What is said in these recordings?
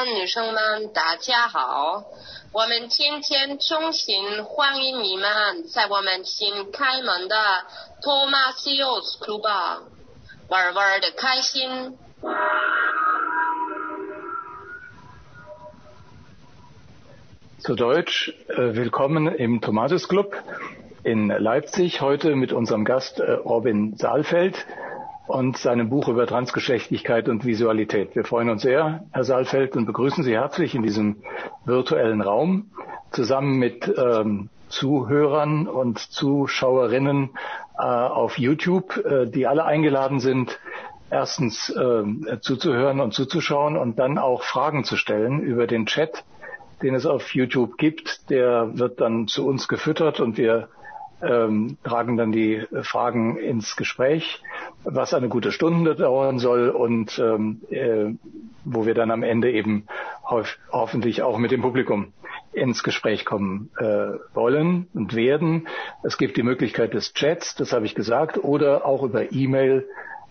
Gentlemen，女生们，大家好！我们今天衷心欢迎你们在我们新开门的 Tomasios Club 玩玩的开心。Zu Deutsch, äh, willkommen im Tomasius Club in Leipzig, heute mit unserem Gast äh, Robin Saalfeld und seinem Buch über Transgeschlechtlichkeit und Visualität. Wir freuen uns sehr, Herr Saalfeld, und begrüßen Sie herzlich in diesem virtuellen Raum zusammen mit ähm, Zuhörern und Zuschauerinnen äh, auf YouTube, äh, die alle eingeladen sind, erstens äh, zuzuhören und zuzuschauen und dann auch Fragen zu stellen über den Chat, den es auf YouTube gibt. Der wird dann zu uns gefüttert und wir ähm, tragen dann die Fragen ins Gespräch, was eine gute Stunde dauern soll und ähm, äh, wo wir dann am Ende eben ho hoffentlich auch mit dem Publikum ins Gespräch kommen äh, wollen und werden. Es gibt die Möglichkeit des Chats, das habe ich gesagt, oder auch über E-Mail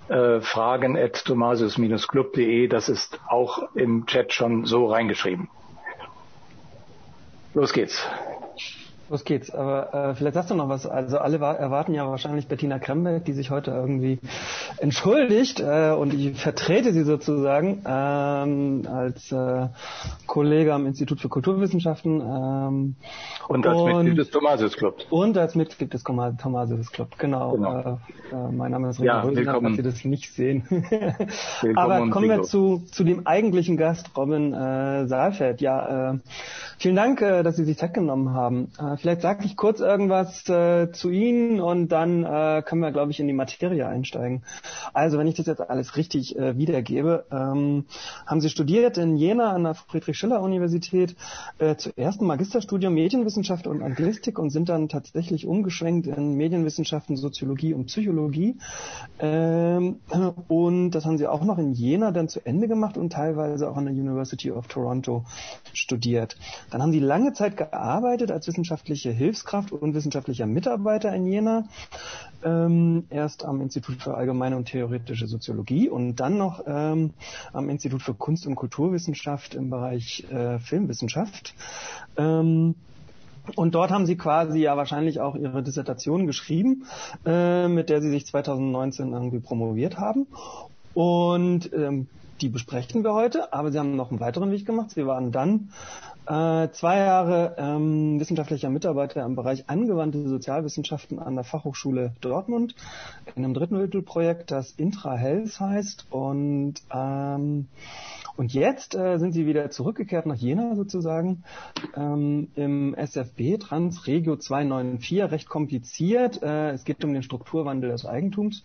äh, fragen at tomasius-club.de. Das ist auch im Chat schon so reingeschrieben. Los geht's. Los geht's. Aber äh, vielleicht sagst du noch was. Also alle erwarten ja wahrscheinlich Bettina Krembeck, die sich heute irgendwie entschuldigt äh, und ich vertrete sie sozusagen ähm, als äh, Kollege am Institut für Kulturwissenschaften. Ähm, und als und, Mitglied des Thomasius Club. Und als Mitglied des Thomasius Club, genau. genau. Äh, äh, mein Name ist Rita ja, Rösler, falls Sie das nicht sehen. Aber kommen wir zu, zu dem eigentlichen Gast, Robin äh, Saalfeld. Ja, äh, vielen Dank, äh, dass Sie sich Zeit genommen haben. Äh, vielleicht sage ich kurz irgendwas äh, zu Ihnen und dann äh, können wir, glaube ich, in die Materie einsteigen. Also, wenn ich das jetzt alles richtig äh, wiedergebe, ähm, haben Sie studiert in Jena an der Friedrich-Schiller-Universität, äh, zuerst ein Magisterstudium Medienwissenschaft und Anglistik und sind dann tatsächlich umgeschwenkt in Medienwissenschaften, Soziologie und Psychologie. Ähm, und das haben Sie auch noch in Jena dann zu Ende gemacht und teilweise auch an der University of Toronto studiert. Dann haben Sie lange Zeit gearbeitet als wissenschaftlicher wissenschaftliche Hilfskraft und wissenschaftlicher Mitarbeiter in Jena. Ähm, erst am Institut für allgemeine und theoretische Soziologie und dann noch ähm, am Institut für Kunst- und Kulturwissenschaft im Bereich äh, Filmwissenschaft. Ähm, und dort haben Sie quasi ja wahrscheinlich auch Ihre Dissertation geschrieben, äh, mit der Sie sich 2019 irgendwie promoviert haben. Und ähm, die besprechen wir heute, aber Sie haben noch einen weiteren Weg gemacht. Sie waren dann äh, zwei Jahre ähm, wissenschaftlicher Mitarbeiter im Bereich angewandte Sozialwissenschaften an der Fachhochschule Dortmund in einem Drittmittelprojekt, das Intra-Health heißt. Und, ähm, und jetzt äh, sind sie wieder zurückgekehrt nach Jena sozusagen ähm, im SFB Trans Regio 294, recht kompliziert. Äh, es geht um den Strukturwandel des Eigentums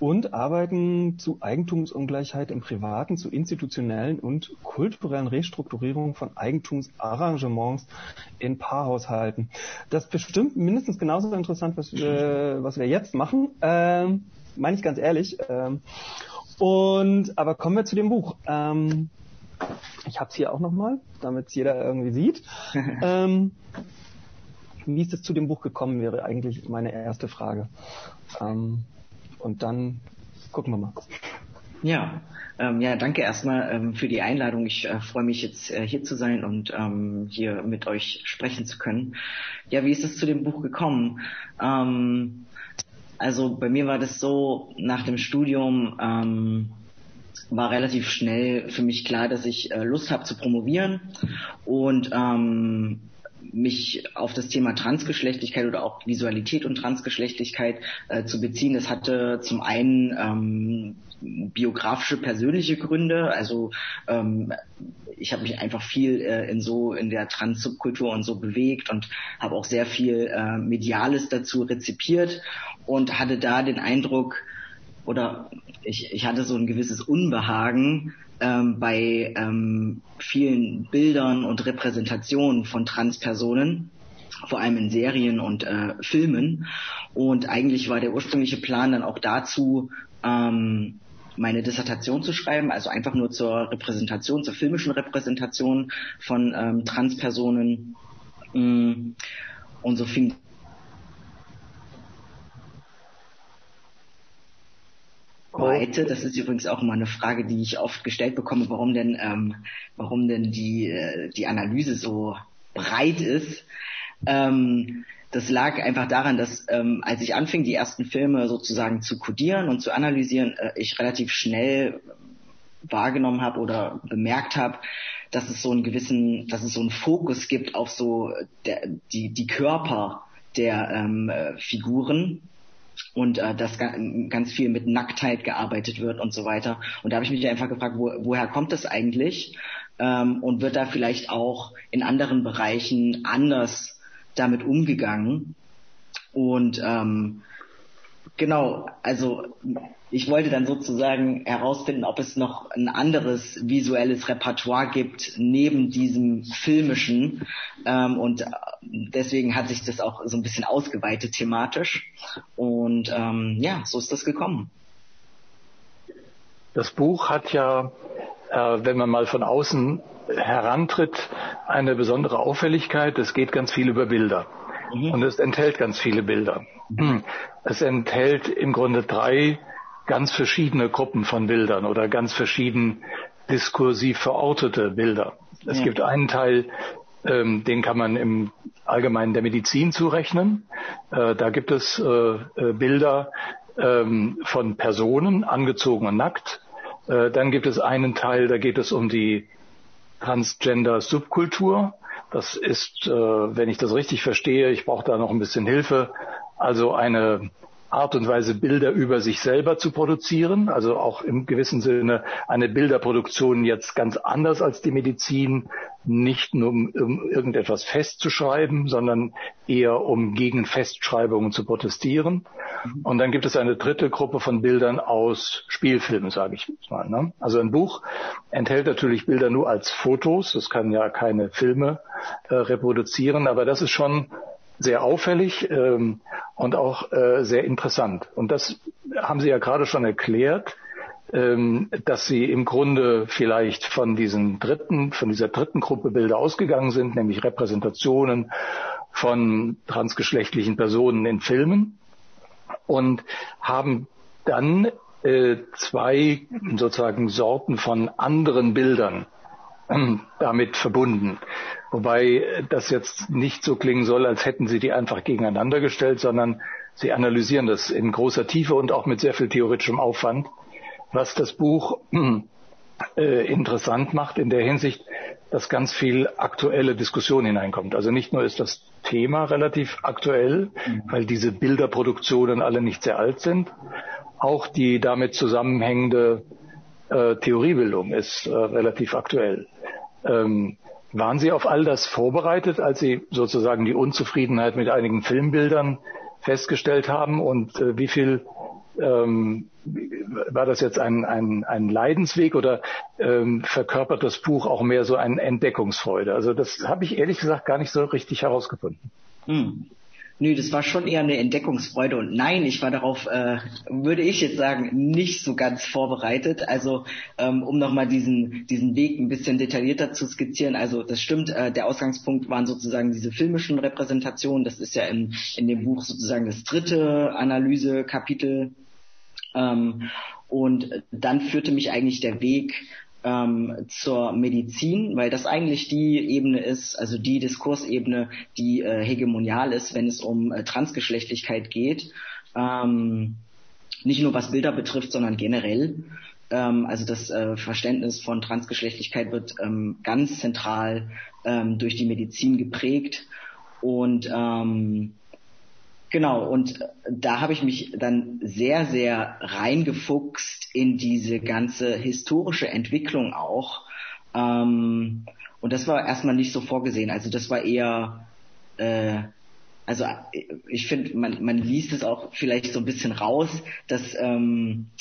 und arbeiten zu Eigentumsungleichheit im Privaten, zu institutionellen und kulturellen Restrukturierungen von Eigentumsarrangements in Paarhaushalten. Das ist bestimmt mindestens genauso interessant, was wir, was wir jetzt machen. Ähm, meine ich ganz ehrlich. Ähm, und aber kommen wir zu dem Buch. Ähm, ich habe es hier auch nochmal, damit es jeder irgendwie sieht. ähm, wie ist es zu dem Buch gekommen, wäre eigentlich meine erste Frage. Ähm, und dann gucken wir mal. Ja, ähm, ja, danke erstmal ähm, für die Einladung. Ich äh, freue mich jetzt äh, hier zu sein und ähm, hier mit euch sprechen zu können. Ja, wie ist es zu dem Buch gekommen? Ähm, also bei mir war das so, nach dem Studium ähm, war relativ schnell für mich klar, dass ich äh, Lust habe zu promovieren und ähm, mich auf das Thema Transgeschlechtlichkeit oder auch Visualität und Transgeschlechtlichkeit äh, zu beziehen. Das hatte zum einen ähm, biografische, persönliche Gründe. Also ähm, ich habe mich einfach viel äh, in so in der Trans-Subkultur und so bewegt und habe auch sehr viel äh, Mediales dazu rezipiert und hatte da den Eindruck, oder ich, ich hatte so ein gewisses Unbehagen ähm, bei ähm, vielen Bildern und Repräsentationen von Transpersonen vor allem in Serien und äh, Filmen. Und eigentlich war der ursprüngliche Plan dann auch dazu, ähm, meine Dissertation zu schreiben, also einfach nur zur Repräsentation, zur filmischen Repräsentation von ähm, Transpersonen. Mm, und so fing Weite, das ist übrigens auch immer eine Frage, die ich oft gestellt bekomme, warum denn, ähm, warum denn die, äh, die Analyse so breit ist. Ähm, das lag einfach daran, dass ähm, als ich anfing, die ersten Filme sozusagen zu codieren und zu analysieren, äh, ich relativ schnell wahrgenommen habe oder bemerkt habe, dass es so einen gewissen, dass es so einen Fokus gibt auf so der, die, die Körper der ähm, äh, Figuren und äh, dass ganz viel mit Nacktheit gearbeitet wird und so weiter. Und da habe ich mich einfach gefragt, wo, woher kommt das eigentlich? Ähm, und wird da vielleicht auch in anderen Bereichen anders damit umgegangen. Und ähm, genau, also ich wollte dann sozusagen herausfinden, ob es noch ein anderes visuelles Repertoire gibt neben diesem filmischen. Ähm, und deswegen hat sich das auch so ein bisschen ausgeweitet thematisch. Und ähm, ja, so ist das gekommen. Das Buch hat ja, äh, wenn man mal von außen herantritt, eine besondere Auffälligkeit. Es geht ganz viel über Bilder. Mhm. Und es enthält ganz viele Bilder. Es enthält im Grunde drei ganz verschiedene Gruppen von Bildern oder ganz verschieden diskursiv verortete Bilder. Es ja. gibt einen Teil, ähm, den kann man im Allgemeinen der Medizin zurechnen. Äh, da gibt es äh, äh Bilder ähm, von Personen, angezogen und nackt. Äh, dann gibt es einen Teil, da geht es um die Transgender-Subkultur. Das ist, äh, wenn ich das richtig verstehe, ich brauche da noch ein bisschen Hilfe, also eine Art und Weise, Bilder über sich selber zu produzieren, also auch im gewissen Sinne eine Bilderproduktion jetzt ganz anders als die Medizin, nicht nur um, um irgendetwas festzuschreiben, sondern eher um gegen Festschreibungen zu protestieren. Und dann gibt es eine dritte Gruppe von Bildern aus Spielfilmen, sage ich mal. Ne? Also ein Buch enthält natürlich Bilder nur als Fotos, das kann ja keine Filme äh, reproduzieren, aber das ist schon sehr auffällig ähm, und auch äh, sehr interessant. Und das haben Sie ja gerade schon erklärt, ähm, dass Sie im Grunde vielleicht von diesen dritten, von dieser dritten Gruppe Bilder ausgegangen sind, nämlich Repräsentationen von transgeschlechtlichen Personen in Filmen und haben dann äh, zwei sozusagen Sorten von anderen Bildern damit verbunden. Wobei das jetzt nicht so klingen soll, als hätten Sie die einfach gegeneinander gestellt, sondern Sie analysieren das in großer Tiefe und auch mit sehr viel theoretischem Aufwand, was das Buch äh, interessant macht in der Hinsicht, dass ganz viel aktuelle Diskussion hineinkommt. Also nicht nur ist das Thema relativ aktuell, mhm. weil diese Bilderproduktionen alle nicht sehr alt sind, auch die damit zusammenhängende äh, Theoriebildung ist äh, relativ aktuell. Ähm, waren Sie auf all das vorbereitet, als Sie sozusagen die Unzufriedenheit mit einigen Filmbildern festgestellt haben? Und äh, wie viel ähm, war das jetzt ein, ein, ein Leidensweg oder ähm, verkörpert das Buch auch mehr so eine Entdeckungsfreude? Also das habe ich ehrlich gesagt gar nicht so richtig herausgefunden. Hm. Nö, das war schon eher eine Entdeckungsfreude und nein, ich war darauf, äh, würde ich jetzt sagen, nicht so ganz vorbereitet. Also ähm, um nochmal diesen diesen Weg ein bisschen detaillierter zu skizzieren. Also das stimmt, äh, der Ausgangspunkt waren sozusagen diese filmischen Repräsentationen. Das ist ja in in dem Buch sozusagen das dritte Analysekapitel. Ähm, und dann führte mich eigentlich der Weg ähm, zur Medizin, weil das eigentlich die Ebene ist, also die Diskursebene, die äh, hegemonial ist, wenn es um äh, Transgeschlechtlichkeit geht. Ähm, nicht nur was Bilder betrifft, sondern generell. Ähm, also das äh, Verständnis von Transgeschlechtlichkeit wird ähm, ganz zentral ähm, durch die Medizin geprägt. Und ähm, Genau, und da habe ich mich dann sehr, sehr reingefuchst in diese ganze historische Entwicklung auch. Ähm, und das war erstmal nicht so vorgesehen. Also das war eher, äh, also ich finde, man, man liest es auch vielleicht so ein bisschen raus, dass ähm,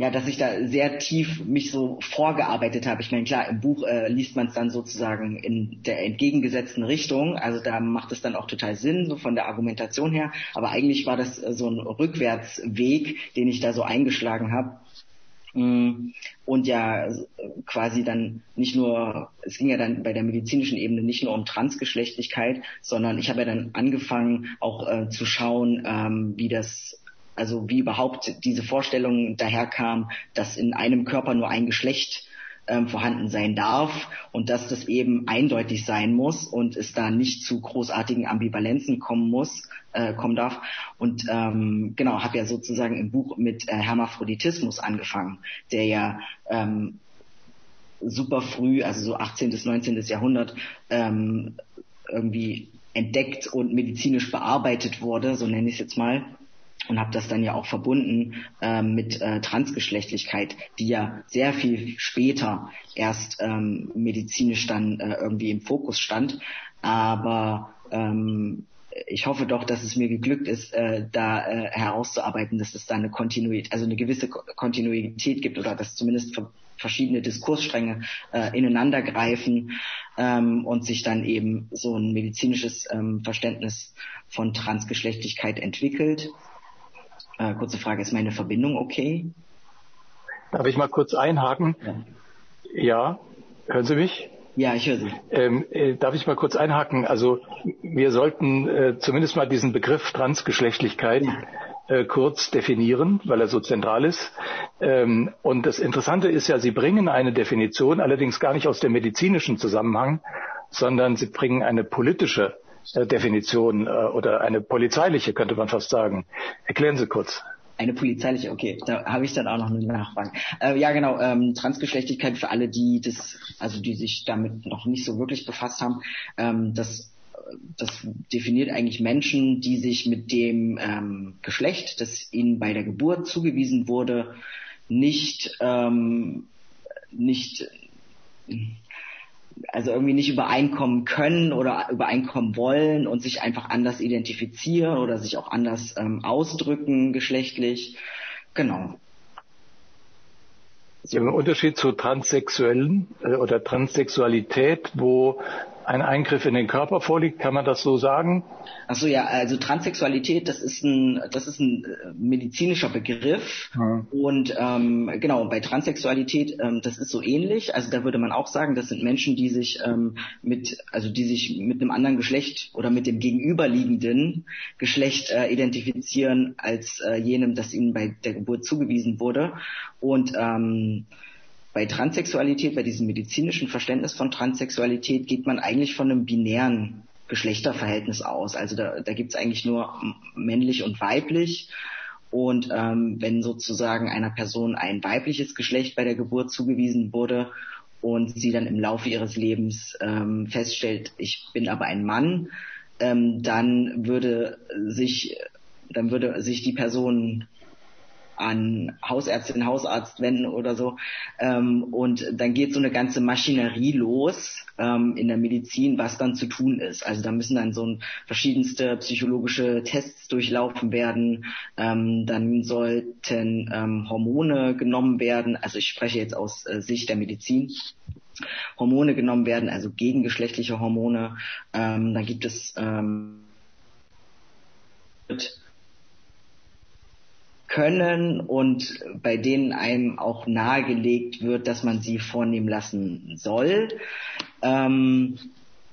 ja, dass ich da sehr tief mich so vorgearbeitet habe. Ich meine, klar, im Buch äh, liest man es dann sozusagen in der entgegengesetzten Richtung. Also da macht es dann auch total Sinn, so von der Argumentation her. Aber eigentlich war das äh, so ein Rückwärtsweg, den ich da so eingeschlagen habe. Mm, und ja quasi dann nicht nur, es ging ja dann bei der medizinischen Ebene nicht nur um Transgeschlechtlichkeit, sondern ich habe ja dann angefangen auch äh, zu schauen, ähm, wie das also wie überhaupt diese Vorstellung daherkam, dass in einem Körper nur ein Geschlecht ähm, vorhanden sein darf und dass das eben eindeutig sein muss und es da nicht zu großartigen Ambivalenzen kommen muss, äh, kommen darf. Und ähm, genau, habe ja sozusagen im Buch mit äh, Hermaphroditismus angefangen, der ja ähm, super früh, also so 18. bis 19. Jahrhundert, ähm, irgendwie entdeckt und medizinisch bearbeitet wurde, so nenne ich es jetzt mal und habe das dann ja auch verbunden äh, mit äh, Transgeschlechtlichkeit, die ja sehr viel später erst ähm, medizinisch dann äh, irgendwie im Fokus stand. Aber ähm, ich hoffe doch, dass es mir geglückt ist, äh, da äh, herauszuarbeiten, dass es da eine Kontinuität, also eine gewisse Kontinuität gibt oder dass zumindest verschiedene Diskursstränge äh, ineinander greifen ähm, und sich dann eben so ein medizinisches ähm, Verständnis von Transgeschlechtlichkeit entwickelt. Äh, kurze Frage, ist meine Verbindung okay? Darf ich mal kurz einhaken? Ja, ja. hören Sie mich? Ja, ich höre Sie. Ähm, äh, darf ich mal kurz einhaken? Also wir sollten äh, zumindest mal diesen Begriff Transgeschlechtlichkeit ja. äh, kurz definieren, weil er so zentral ist. Ähm, und das Interessante ist ja, Sie bringen eine Definition, allerdings gar nicht aus dem medizinischen Zusammenhang, sondern Sie bringen eine politische Definition äh, oder eine polizeiliche, könnte man fast sagen. Erklären Sie kurz. Eine polizeiliche, okay, da habe ich dann auch noch eine Nachfrage. Äh, ja, genau, ähm, Transgeschlechtlichkeit für alle, die das, also die sich damit noch nicht so wirklich befasst haben, ähm, das das definiert eigentlich Menschen, die sich mit dem ähm, Geschlecht, das ihnen bei der Geburt zugewiesen wurde, nicht ähm, nicht also irgendwie nicht übereinkommen können oder übereinkommen wollen und sich einfach anders identifizieren oder sich auch anders ähm, ausdrücken geschlechtlich. Genau. So. Im Unterschied zu Transsexuellen äh, oder Transsexualität, wo ein Eingriff in den Körper vorliegt, kann man das so sagen? Achso, ja, also Transsexualität, das ist ein, das ist ein äh, medizinischer Begriff. Ja. Und ähm, genau, bei Transsexualität, ähm, das ist so ähnlich. Also da würde man auch sagen, das sind Menschen, die sich ähm, mit, also die sich mit einem anderen Geschlecht oder mit dem gegenüberliegenden Geschlecht äh, identifizieren als äh, jenem, das ihnen bei der Geburt zugewiesen wurde. Und ähm, bei Transsexualität, bei diesem medizinischen Verständnis von Transsexualität geht man eigentlich von einem binären Geschlechterverhältnis aus. Also da, da gibt es eigentlich nur männlich und weiblich. Und ähm, wenn sozusagen einer Person ein weibliches Geschlecht bei der Geburt zugewiesen wurde und sie dann im Laufe ihres Lebens ähm, feststellt, ich bin aber ein Mann, ähm, dann würde sich dann würde sich die Person an Hausärztin, Hausarzt wenden oder so. Ähm, und dann geht so eine ganze Maschinerie los ähm, in der Medizin, was dann zu tun ist. Also da müssen dann so ein, verschiedenste psychologische Tests durchlaufen werden. Ähm, dann sollten ähm, Hormone genommen werden. Also ich spreche jetzt aus äh, Sicht der Medizin. Hormone genommen werden, also gegengeschlechtliche Hormone. Ähm, dann gibt es ähm, können und bei denen einem auch nahegelegt wird, dass man sie vornehmen lassen soll. Ähm,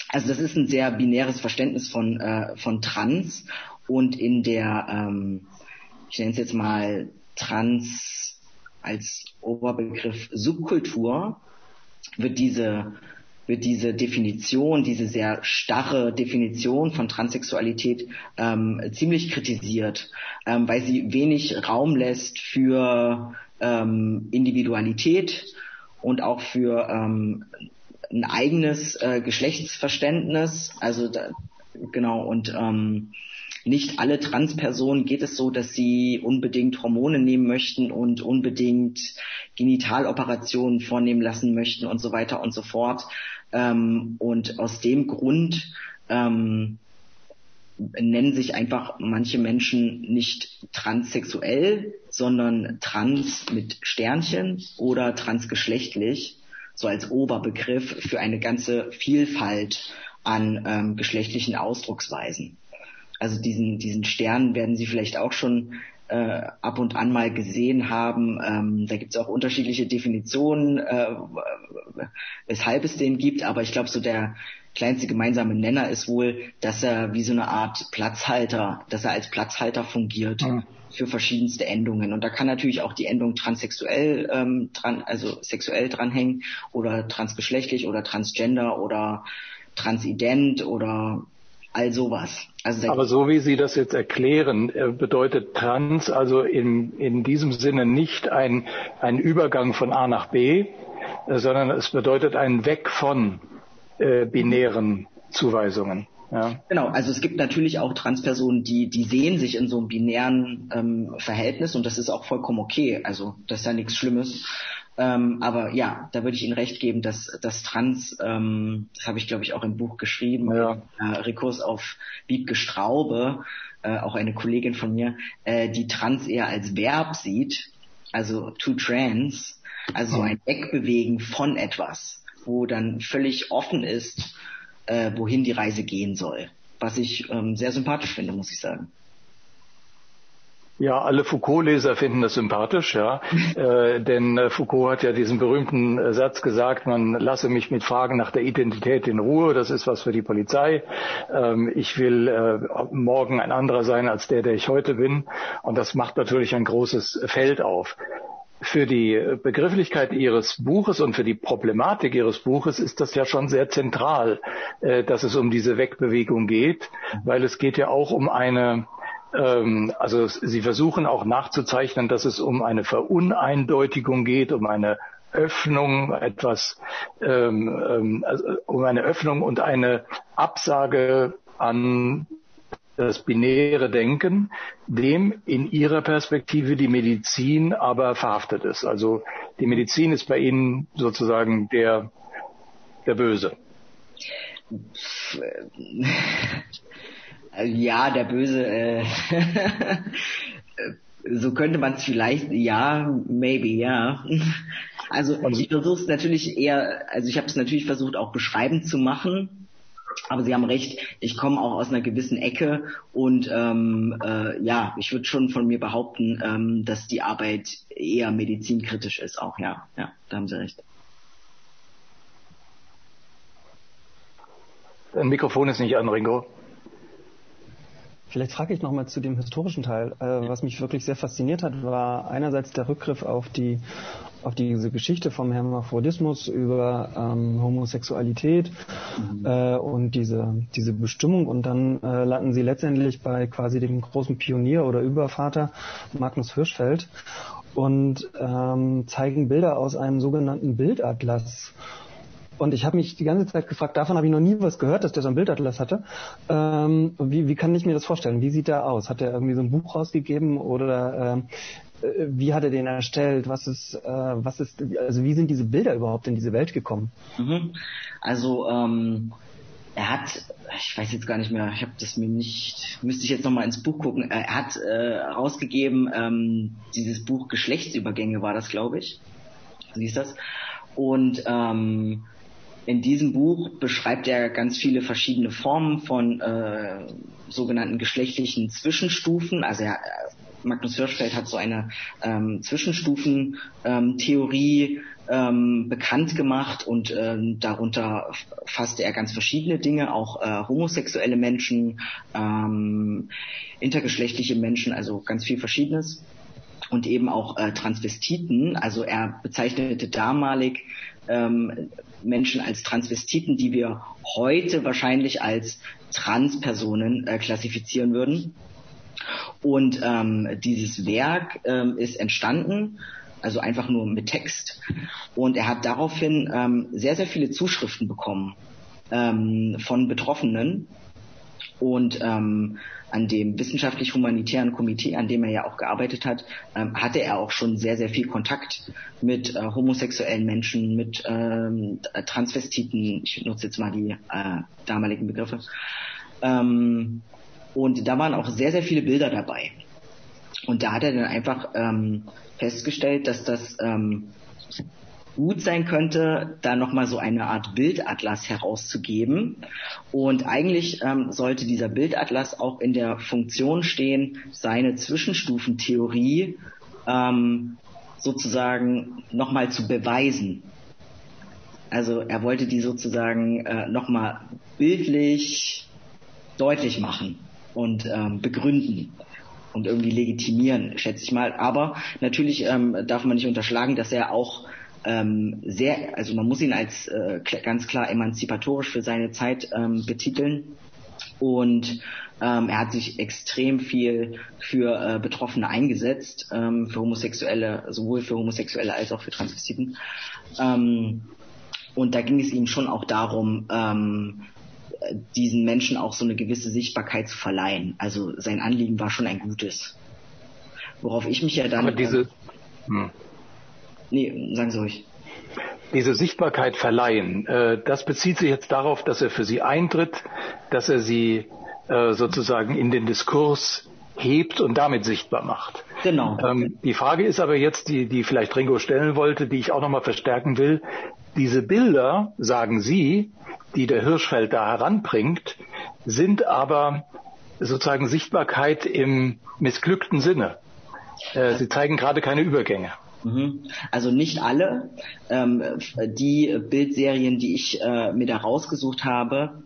also das ist ein sehr binäres Verständnis von, äh, von Trans und in der, ähm, ich nenne es jetzt mal Trans als Oberbegriff Subkultur, wird diese wird diese Definition, diese sehr starre Definition von Transsexualität ähm, ziemlich kritisiert, ähm, weil sie wenig Raum lässt für ähm, Individualität und auch für ähm, ein eigenes äh, Geschlechtsverständnis. Also da, genau und ähm, nicht alle Transpersonen geht es so, dass sie unbedingt Hormone nehmen möchten und unbedingt Genitaloperationen vornehmen lassen möchten und so weiter und so fort. Ähm, und aus dem Grund ähm, nennen sich einfach manche Menschen nicht transsexuell, sondern trans mit Sternchen oder transgeschlechtlich, so als Oberbegriff für eine ganze Vielfalt an ähm, geschlechtlichen Ausdrucksweisen. Also diesen, diesen Stern werden Sie vielleicht auch schon äh, ab und an mal gesehen haben. Ähm, da gibt es auch unterschiedliche Definitionen, äh, weshalb es den gibt, aber ich glaube, so der kleinste gemeinsame Nenner ist wohl, dass er wie so eine Art Platzhalter, dass er als Platzhalter fungiert. Mhm für verschiedenste Endungen. Und da kann natürlich auch die Endung transsexuell ähm, dran, also sexuell dranhängen oder transgeschlechtlich oder transgender oder transident oder all sowas. Also Aber so wie Sie das jetzt erklären, äh, bedeutet trans also in, in diesem Sinne nicht ein, ein Übergang von A nach B, äh, sondern es bedeutet ein Weg von äh, binären Zuweisungen. Ja. Genau, also es gibt natürlich auch Transpersonen, die, die sehen sich in so einem binären ähm, Verhältnis und das ist auch vollkommen okay. Also das ist ja nichts Schlimmes. Ähm, aber ja, da würde ich Ihnen recht geben, dass das Trans, ähm, das habe ich glaube ich auch im Buch geschrieben, ja. äh, Rekurs auf Wiebke Straube, äh, auch eine Kollegin von mir, äh, die Trans eher als Verb sieht, also to trans, also ein Wegbewegen von etwas wo dann völlig offen ist, äh, wohin die Reise gehen soll. Was ich ähm, sehr sympathisch finde, muss ich sagen. Ja, alle Foucault-Leser finden das sympathisch, ja. äh, denn äh, Foucault hat ja diesen berühmten äh, Satz gesagt, man lasse mich mit Fragen nach der Identität in Ruhe, das ist was für die Polizei. Ähm, ich will äh, morgen ein anderer sein als der, der ich heute bin. Und das macht natürlich ein großes Feld auf für die Begrifflichkeit Ihres Buches und für die Problematik Ihres Buches ist das ja schon sehr zentral, äh, dass es um diese Wegbewegung geht, weil es geht ja auch um eine also Sie versuchen auch nachzuzeichnen, dass es um eine Veruneindeutigung geht, um eine Öffnung, etwas, ähm, ähm also um eine Öffnung und eine Absage an das binäre Denken, dem in Ihrer Perspektive die Medizin aber verhaftet ist. Also die Medizin ist bei Ihnen sozusagen der, der Böse. Ja, der Böse. Äh, so könnte man es vielleicht, ja, maybe, ja. Also ich versuche es natürlich eher, also ich habe es natürlich versucht auch beschreibend zu machen, aber Sie haben recht, ich komme auch aus einer gewissen Ecke und ähm, äh, ja, ich würde schon von mir behaupten, ähm, dass die Arbeit eher medizinkritisch ist auch, ja, ja, da haben Sie recht. Mikrofon ist nicht an, Ringo. Vielleicht frage ich nochmal zu dem historischen Teil. Äh, was mich wirklich sehr fasziniert hat, war einerseits der Rückgriff auf die auf diese Geschichte vom Hermaphrodismus über ähm, Homosexualität mhm. äh, und diese diese Bestimmung und dann äh, landen sie letztendlich bei quasi dem großen Pionier oder Übervater Magnus Hirschfeld und ähm, zeigen Bilder aus einem sogenannten Bildatlas und ich habe mich die ganze Zeit gefragt, davon habe ich noch nie was gehört, dass der so ein Bildatlas hatte. Ähm, wie, wie kann ich mir das vorstellen? Wie sieht der aus? Hat er irgendwie so ein Buch rausgegeben oder ähm, äh, wie hat er den erstellt? Was ist, äh, was ist, also wie sind diese Bilder überhaupt in diese Welt gekommen? Mhm. Also ähm, er hat, ich weiß jetzt gar nicht mehr, ich habe das mir nicht, müsste ich jetzt nochmal ins Buch gucken. Er hat äh, rausgegeben, ähm, dieses Buch Geschlechtsübergänge war das, glaube ich. Wie ist das? Und ähm, in diesem Buch beschreibt er ganz viele verschiedene Formen von äh, sogenannten geschlechtlichen Zwischenstufen. Also er, Magnus Hirschfeld hat so eine ähm, Zwischenstufen-Theorie ähm, bekannt gemacht und ähm, darunter fasste er ganz verschiedene Dinge, auch äh, homosexuelle Menschen, ähm, intergeschlechtliche Menschen, also ganz viel Verschiedenes und eben auch äh, Transvestiten. Also er bezeichnete damalig ähm, Menschen als Transvestiten, die wir heute wahrscheinlich als Transpersonen äh, klassifizieren würden. Und ähm, dieses Werk ähm, ist entstanden, also einfach nur mit Text. Und er hat daraufhin ähm, sehr, sehr viele Zuschriften bekommen ähm, von Betroffenen. Und ähm, an dem wissenschaftlich-humanitären Komitee, an dem er ja auch gearbeitet hat, ähm, hatte er auch schon sehr, sehr viel Kontakt mit äh, homosexuellen Menschen, mit ähm, Transvestiten, ich nutze jetzt mal die äh, damaligen Begriffe. Ähm, Und da waren auch sehr, sehr viele Bilder dabei. Und da hat er dann einfach ähm, festgestellt, dass das ähm, gut sein könnte, da nochmal so eine Art Bildatlas herauszugeben. Und eigentlich ähm, sollte dieser Bildatlas auch in der Funktion stehen, seine Zwischenstufentheorie ähm, sozusagen nochmal zu beweisen. Also er wollte die sozusagen äh, nochmal bildlich deutlich machen und ähm, begründen und irgendwie legitimieren, schätze ich mal. Aber natürlich ähm, darf man nicht unterschlagen, dass er auch ähm, sehr, also man muss ihn als äh, ganz klar emanzipatorisch für seine Zeit ähm, betiteln. Und ähm, er hat sich extrem viel für äh, Betroffene eingesetzt, ähm, für Homosexuelle, sowohl für Homosexuelle als auch für Transvestiten. Ähm, und da ging es ihm schon auch darum, ähm, diesen Menschen auch so eine gewisse Sichtbarkeit zu verleihen. Also sein Anliegen war schon ein gutes. Worauf ich mich ja dann. Aber diese. Hm. Nee, sagen Sie ruhig. Diese Sichtbarkeit verleihen, äh, das bezieht sich jetzt darauf, dass er für sie eintritt, dass er sie äh, sozusagen in den Diskurs hebt und damit sichtbar macht. Genau. Ähm, die Frage ist aber jetzt, die, die vielleicht Ringo stellen wollte, die ich auch nochmal verstärken will. Diese Bilder, sagen Sie, die der Hirschfeld da heranbringt, sind aber sozusagen Sichtbarkeit im missglückten Sinne. Äh, sie zeigen gerade keine Übergänge. Mhm. Also nicht alle. Ähm, die Bildserien, die ich äh, mir da rausgesucht habe,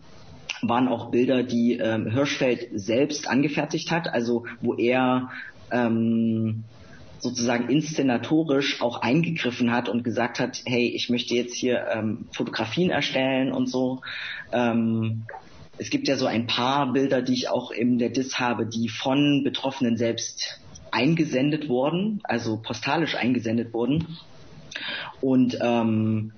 waren auch Bilder, die ähm, Hirschfeld selbst angefertigt hat, also wo er ähm, sozusagen inszenatorisch auch eingegriffen hat und gesagt hat, hey, ich möchte jetzt hier ähm, Fotografien erstellen und so. Ähm, es gibt ja so ein paar Bilder, die ich auch in der DIS habe, die von Betroffenen selbst eingesendet wurden, also postalisch eingesendet wurden. Und ähm,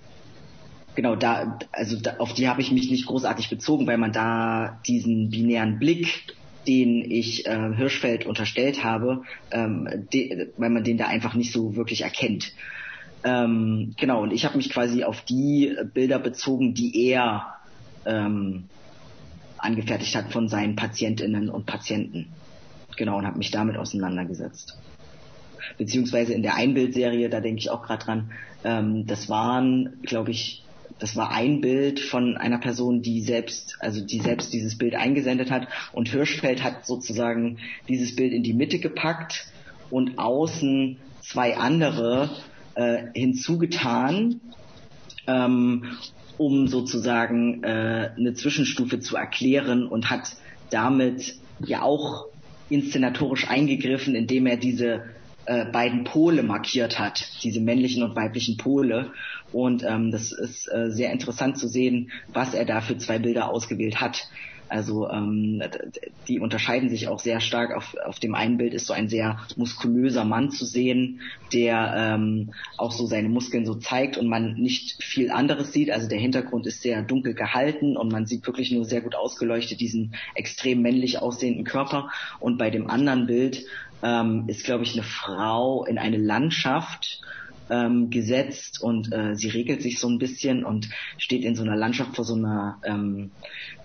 genau da, also da, auf die habe ich mich nicht großartig bezogen, weil man da diesen binären Blick den ich äh, Hirschfeld unterstellt habe, ähm, de, weil man den da einfach nicht so wirklich erkennt. Ähm, genau, und ich habe mich quasi auf die Bilder bezogen, die er ähm, angefertigt hat von seinen Patientinnen und Patienten. Genau, und habe mich damit auseinandergesetzt. Beziehungsweise in der Einbildserie, da denke ich auch gerade dran, ähm, das waren, glaube ich, das war ein Bild von einer Person, die selbst, also die selbst dieses Bild eingesendet hat und Hirschfeld hat sozusagen dieses Bild in die Mitte gepackt und außen zwei andere äh, hinzugetan, ähm, um sozusagen äh, eine Zwischenstufe zu erklären und hat damit ja auch inszenatorisch eingegriffen, indem er diese äh, beiden Pole markiert hat, diese männlichen und weiblichen Pole. Und ähm, das ist äh, sehr interessant zu sehen, was er da für zwei Bilder ausgewählt hat. Also ähm, die unterscheiden sich auch sehr stark. Auf, auf dem einen Bild ist so ein sehr muskulöser Mann zu sehen, der ähm, auch so seine Muskeln so zeigt und man nicht viel anderes sieht. Also der Hintergrund ist sehr dunkel gehalten und man sieht wirklich nur sehr gut ausgeleuchtet diesen extrem männlich aussehenden Körper. Und bei dem anderen Bild ähm, ist, glaube ich, eine Frau in eine Landschaft ähm, gesetzt und äh, sie regelt sich so ein bisschen und steht in so einer Landschaft vor so einer ähm,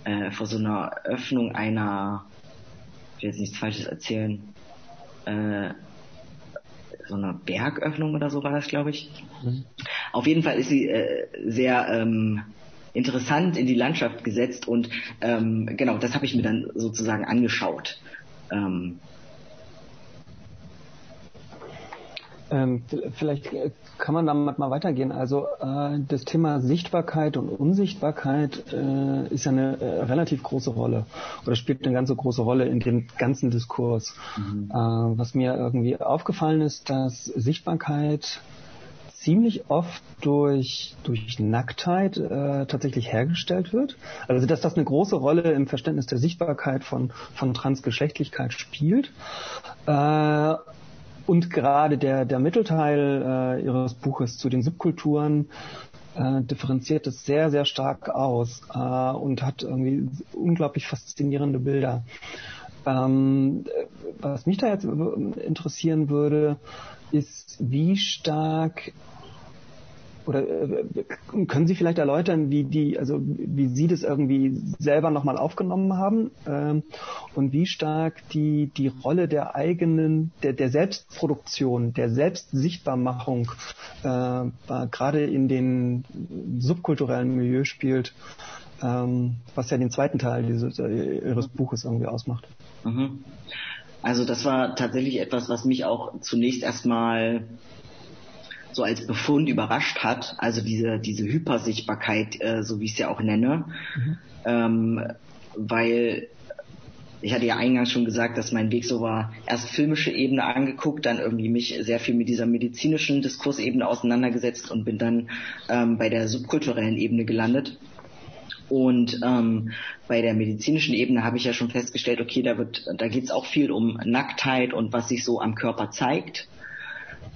äh, vor so einer Öffnung einer ich will jetzt nichts Falsches erzählen äh, so einer Bergöffnung oder so war das glaube ich mhm. auf jeden Fall ist sie äh, sehr ähm, interessant in die Landschaft gesetzt und ähm, genau das habe ich mir dann sozusagen angeschaut ähm, Ähm, vielleicht äh, kann man damit mal weitergehen. Also äh, das Thema Sichtbarkeit und Unsichtbarkeit äh, ist ja eine äh, relativ große Rolle oder spielt eine ganz große Rolle in dem ganzen Diskurs. Mhm. Äh, was mir irgendwie aufgefallen ist, dass Sichtbarkeit ziemlich oft durch, durch Nacktheit äh, tatsächlich hergestellt wird. Also dass das eine große Rolle im Verständnis der Sichtbarkeit von, von Transgeschlechtlichkeit spielt. Äh, und gerade der, der Mittelteil äh, Ihres Buches zu den Subkulturen äh, differenziert es sehr, sehr stark aus äh, und hat irgendwie unglaublich faszinierende Bilder. Ähm, was mich da jetzt interessieren würde, ist, wie stark oder äh, können Sie vielleicht erläutern, wie die, also wie Sie das irgendwie selber nochmal aufgenommen haben ähm, und wie stark die die Rolle der eigenen, der der Selbstproduktion, der Selbstsichtbarmachung äh, gerade in den subkulturellen Milieu spielt, ähm, was ja den zweiten Teil dieses, äh, Ihres Buches irgendwie ausmacht. Mhm. Also das war tatsächlich etwas, was mich auch zunächst erstmal so als Befund überrascht hat, also diese, diese Hypersichtbarkeit, äh, so wie ich es ja auch nenne, mhm. ähm, weil ich hatte ja eingangs schon gesagt, dass mein Weg so war, erst filmische Ebene angeguckt, dann irgendwie mich sehr viel mit dieser medizinischen Diskursebene auseinandergesetzt und bin dann ähm, bei der subkulturellen Ebene gelandet. Und ähm, bei der medizinischen Ebene habe ich ja schon festgestellt, okay, da wird, da geht es auch viel um Nacktheit und was sich so am Körper zeigt.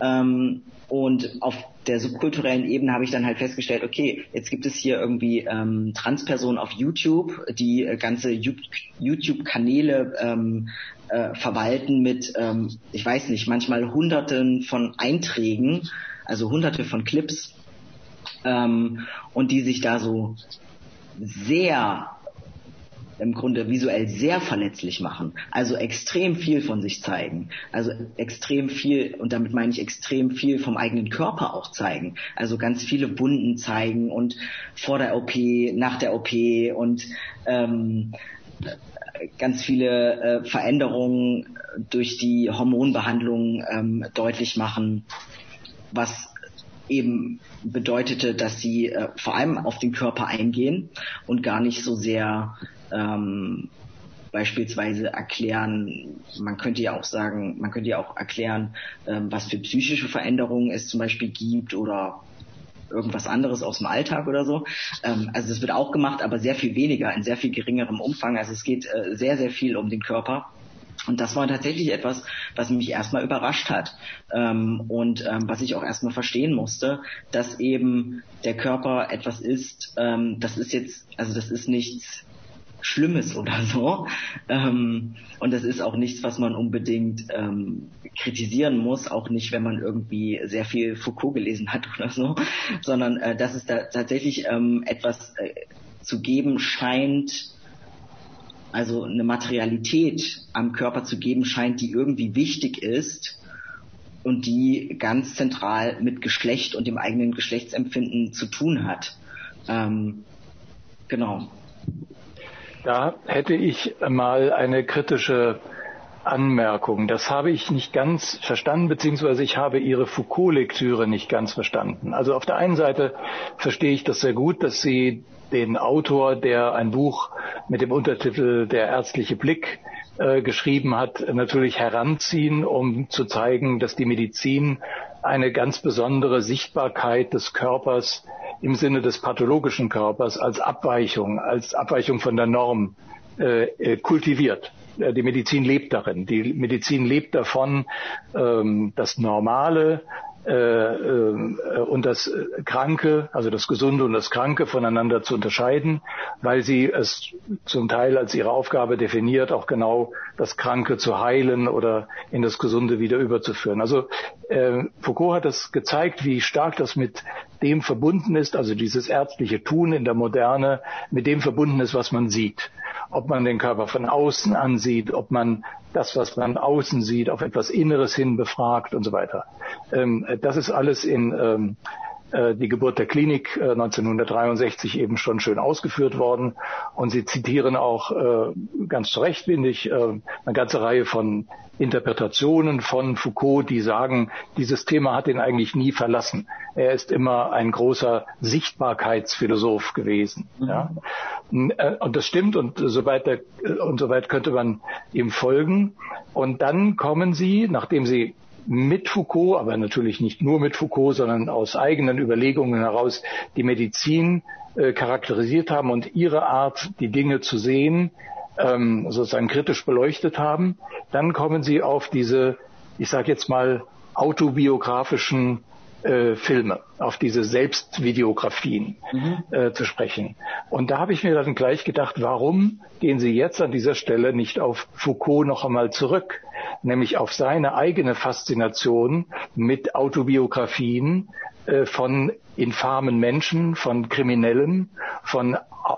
Ähm, und auf der subkulturellen Ebene habe ich dann halt festgestellt, okay, jetzt gibt es hier irgendwie ähm, Transpersonen auf YouTube, die äh, ganze YouTube-Kanäle ähm, äh, verwalten mit, ähm, ich weiß nicht, manchmal Hunderten von Einträgen, also Hunderte von Clips, ähm, und die sich da so sehr im Grunde visuell sehr verletzlich machen, also extrem viel von sich zeigen, also extrem viel, und damit meine ich extrem viel vom eigenen Körper auch zeigen, also ganz viele Wunden zeigen und vor der OP, nach der OP und ähm, ganz viele äh, Veränderungen durch die Hormonbehandlung ähm, deutlich machen, was eben bedeutete, dass sie äh, vor allem auf den Körper eingehen und gar nicht so sehr ähm, beispielsweise erklären, man könnte ja auch sagen, man könnte ja auch erklären, ähm, was für psychische Veränderungen es zum Beispiel gibt oder irgendwas anderes aus dem Alltag oder so. Ähm, also das wird auch gemacht, aber sehr viel weniger, in sehr viel geringerem Umfang. Also es geht äh, sehr, sehr viel um den Körper. Und das war tatsächlich etwas, was mich erstmal überrascht hat ähm, und ähm, was ich auch erstmal verstehen musste, dass eben der Körper etwas ist, ähm, das ist jetzt, also das ist nichts Schlimmes oder so. Ähm, und das ist auch nichts, was man unbedingt ähm, kritisieren muss, auch nicht, wenn man irgendwie sehr viel Foucault gelesen hat oder so, sondern äh, dass es da tatsächlich ähm, etwas äh, zu geben scheint, also eine Materialität am Körper zu geben scheint, die irgendwie wichtig ist und die ganz zentral mit Geschlecht und dem eigenen Geschlechtsempfinden zu tun hat. Ähm, genau. Da hätte ich mal eine kritische Anmerkung. Das habe ich nicht ganz verstanden, beziehungsweise ich habe Ihre Foucault-Lektüre nicht ganz verstanden. Also auf der einen Seite verstehe ich das sehr gut, dass Sie den Autor, der ein Buch mit dem Untertitel Der ärztliche Blick äh, geschrieben hat, natürlich heranziehen, um zu zeigen, dass die Medizin eine ganz besondere Sichtbarkeit des Körpers im Sinne des pathologischen Körpers als Abweichung, als Abweichung von der Norm äh, äh kultiviert. Äh, die Medizin lebt darin. Die Medizin lebt davon, ähm, das Normale äh, äh, und das Kranke, also das Gesunde und das Kranke voneinander zu unterscheiden, weil sie es zum Teil als ihre Aufgabe definiert, auch genau das Kranke zu heilen oder in das Gesunde wieder überzuführen. Also äh, Foucault hat das gezeigt, wie stark das mit dem verbunden ist, also dieses ärztliche Tun in der Moderne, mit dem verbunden ist, was man sieht ob man den Körper von außen ansieht, ob man das, was man außen sieht, auf etwas Inneres hin befragt und so weiter. Ähm, das ist alles in ähm, äh, die Geburt der Klinik 1963 äh, eben schon schön ausgeführt worden. Und Sie zitieren auch äh, ganz zu Recht, finde ich, eine ganze Reihe von Interpretationen von Foucault, die sagen, dieses Thema hat ihn eigentlich nie verlassen. Er ist immer ein großer Sichtbarkeitsphilosoph gewesen. Mhm. Ja. Und das stimmt und soweit, der, und soweit könnte man ihm folgen. Und dann kommen Sie, nachdem Sie mit Foucault, aber natürlich nicht nur mit Foucault, sondern aus eigenen Überlegungen heraus die Medizin äh, charakterisiert haben und ihre Art, die Dinge zu sehen, ähm, sozusagen kritisch beleuchtet haben, dann kommen sie auf diese, ich sage jetzt mal, autobiografischen äh, Filme, auf diese Selbstvideografien mhm. äh, zu sprechen. Und da habe ich mir dann gleich gedacht, warum gehen Sie jetzt an dieser Stelle nicht auf Foucault noch einmal zurück, nämlich auf seine eigene Faszination mit Autobiografien äh, von infamen Menschen, von Kriminellen, von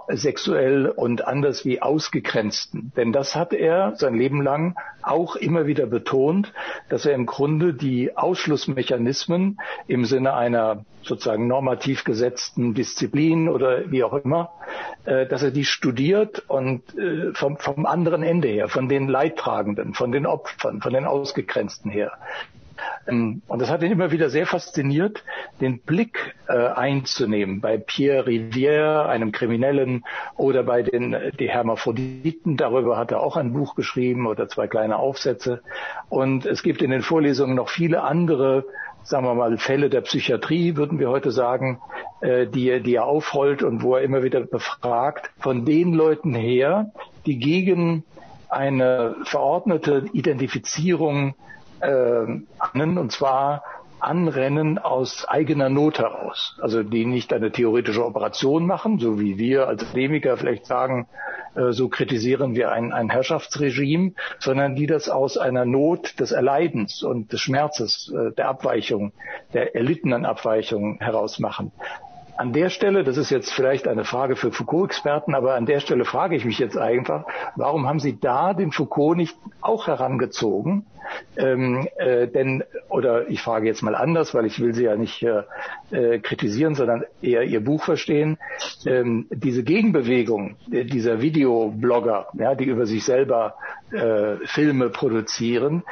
sexuell und anders wie ausgegrenzten. Denn das hat er sein Leben lang auch immer wieder betont, dass er im Grunde die Ausschlussmechanismen im Sinne einer sozusagen normativ gesetzten Disziplin oder wie auch immer, äh, dass er die studiert und äh, vom, vom anderen Ende her, von den Leidtragenden, von den Opfern, von den Ausgegrenzten her. Ähm, und das hat ihn immer wieder sehr fasziniert, den Blick äh, einzunehmen bei Pierre Rivière, einem Kriminellen, oder bei den die Hermaphroditen. Darüber hat er auch ein Buch geschrieben oder zwei kleine Aufsätze. Und es gibt in den Vorlesungen noch viele andere sagen wir mal, Fälle der Psychiatrie, würden wir heute sagen, äh, die, die er aufrollt und wo er immer wieder befragt, von den Leuten her, die gegen eine verordnete Identifizierung äh, annen, und zwar Anrennen aus eigener Not heraus. Also die nicht eine theoretische Operation machen, so wie wir als Akademiker vielleicht sagen, äh, so kritisieren wir ein, ein Herrschaftsregime, sondern die das aus einer Not des Erleidens und des Schmerzes, äh, der Abweichung, der erlittenen Abweichung heraus machen. An der Stelle, das ist jetzt vielleicht eine Frage für Foucault-Experten, aber an der Stelle frage ich mich jetzt einfach, warum haben Sie da den Foucault nicht auch herangezogen? Ähm, äh, denn, oder ich frage jetzt mal anders, weil ich will Sie ja nicht äh, kritisieren, sondern eher Ihr Buch verstehen. Ähm, diese Gegenbewegung dieser Videoblogger, ja, die über sich selber äh, Filme produzieren,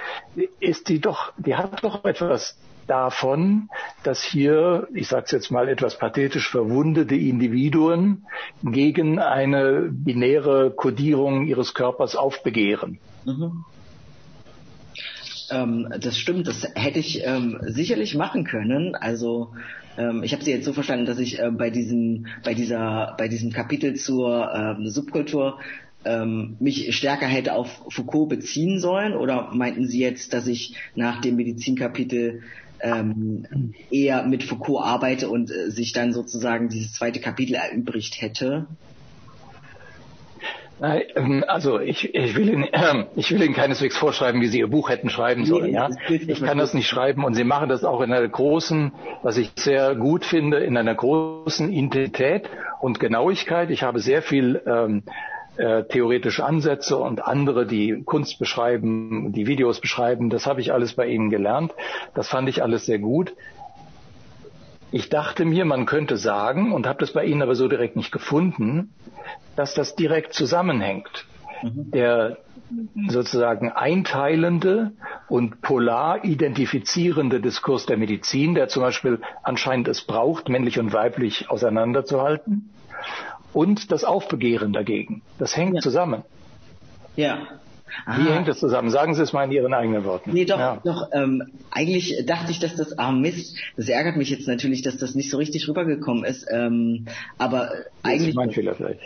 ist die doch, die hat doch etwas davon, dass hier, ich sage es jetzt mal etwas pathetisch, verwundete Individuen gegen eine binäre Kodierung ihres Körpers aufbegehren. Mhm. Ähm, das stimmt, das hätte ich ähm, sicherlich machen können. Also ähm, ich habe sie jetzt so verstanden, dass ich äh, bei diesem, bei dieser, bei diesem Kapitel zur ähm, Subkultur ähm, mich stärker hätte auf Foucault beziehen sollen? Oder meinten Sie jetzt, dass ich nach dem Medizinkapitel ähm, eher mit Foucault arbeite und äh, sich dann sozusagen dieses zweite Kapitel erübrigt hätte? Ähm, also ich, ich, will Ihnen, äh, ich will Ihnen keineswegs vorschreiben, wie Sie Ihr Buch hätten schreiben sollen. Nee, ja? Ich kann das nicht schreiben und Sie machen das auch in einer großen, was ich sehr gut finde, in einer großen Intensität und Genauigkeit. Ich habe sehr viel ähm, äh, theoretische Ansätze und andere, die Kunst beschreiben, die Videos beschreiben. Das habe ich alles bei Ihnen gelernt. Das fand ich alles sehr gut. Ich dachte mir, man könnte sagen, und habe das bei Ihnen aber so direkt nicht gefunden, dass das direkt zusammenhängt. Mhm. Der sozusagen einteilende und polar identifizierende Diskurs der Medizin, der zum Beispiel anscheinend es braucht, männlich und weiblich auseinanderzuhalten, und das Aufbegehren dagegen. Das hängt ja. zusammen. Ja. Aha. Wie hängt das zusammen? Sagen Sie es mal in Ihren eigenen Worten. Nee, doch, ja. doch. Ähm, eigentlich dachte ich, dass das, ah Mist, das ärgert mich jetzt natürlich, dass das nicht so richtig rübergekommen ist. Ähm, aber das eigentlich. Ist mein Fehler vielleicht.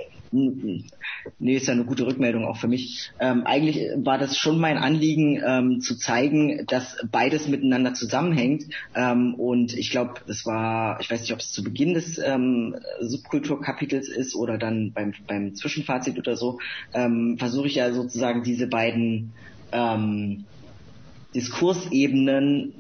Nee, ist ja eine gute Rückmeldung auch für mich. Ähm, eigentlich war das schon mein Anliegen, ähm, zu zeigen, dass beides miteinander zusammenhängt. Ähm, und ich glaube, das war, ich weiß nicht, ob es zu Beginn des ähm, Subkulturkapitels ist oder dann beim, beim Zwischenfazit oder so, ähm, versuche ich ja sozusagen diese beiden ähm, Diskursebenen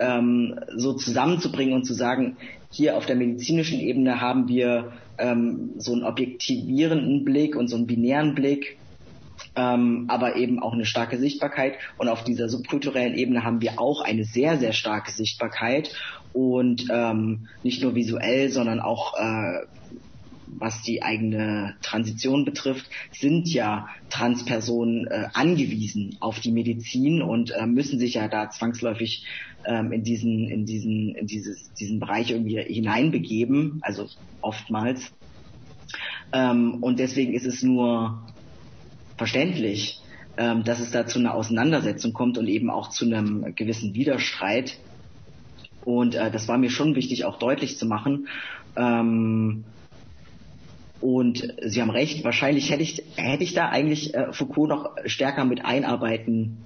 so zusammenzubringen und zu sagen, hier auf der medizinischen Ebene haben wir ähm, so einen objektivierenden Blick und so einen binären Blick, ähm, aber eben auch eine starke Sichtbarkeit. Und auf dieser subkulturellen Ebene haben wir auch eine sehr, sehr starke Sichtbarkeit und ähm, nicht nur visuell, sondern auch äh, was die eigene Transition betrifft, sind ja Transpersonen äh, angewiesen auf die Medizin und äh, müssen sich ja da zwangsläufig ähm, in diesen in diesen in dieses diesen Bereich irgendwie hineinbegeben, also oftmals. Ähm, und deswegen ist es nur verständlich, ähm, dass es da zu einer Auseinandersetzung kommt und eben auch zu einem gewissen Widerstreit. Und äh, das war mir schon wichtig, auch deutlich zu machen. Ähm, und Sie haben recht, wahrscheinlich hätte ich, hätte ich da eigentlich äh, Foucault noch stärker mit einarbeiten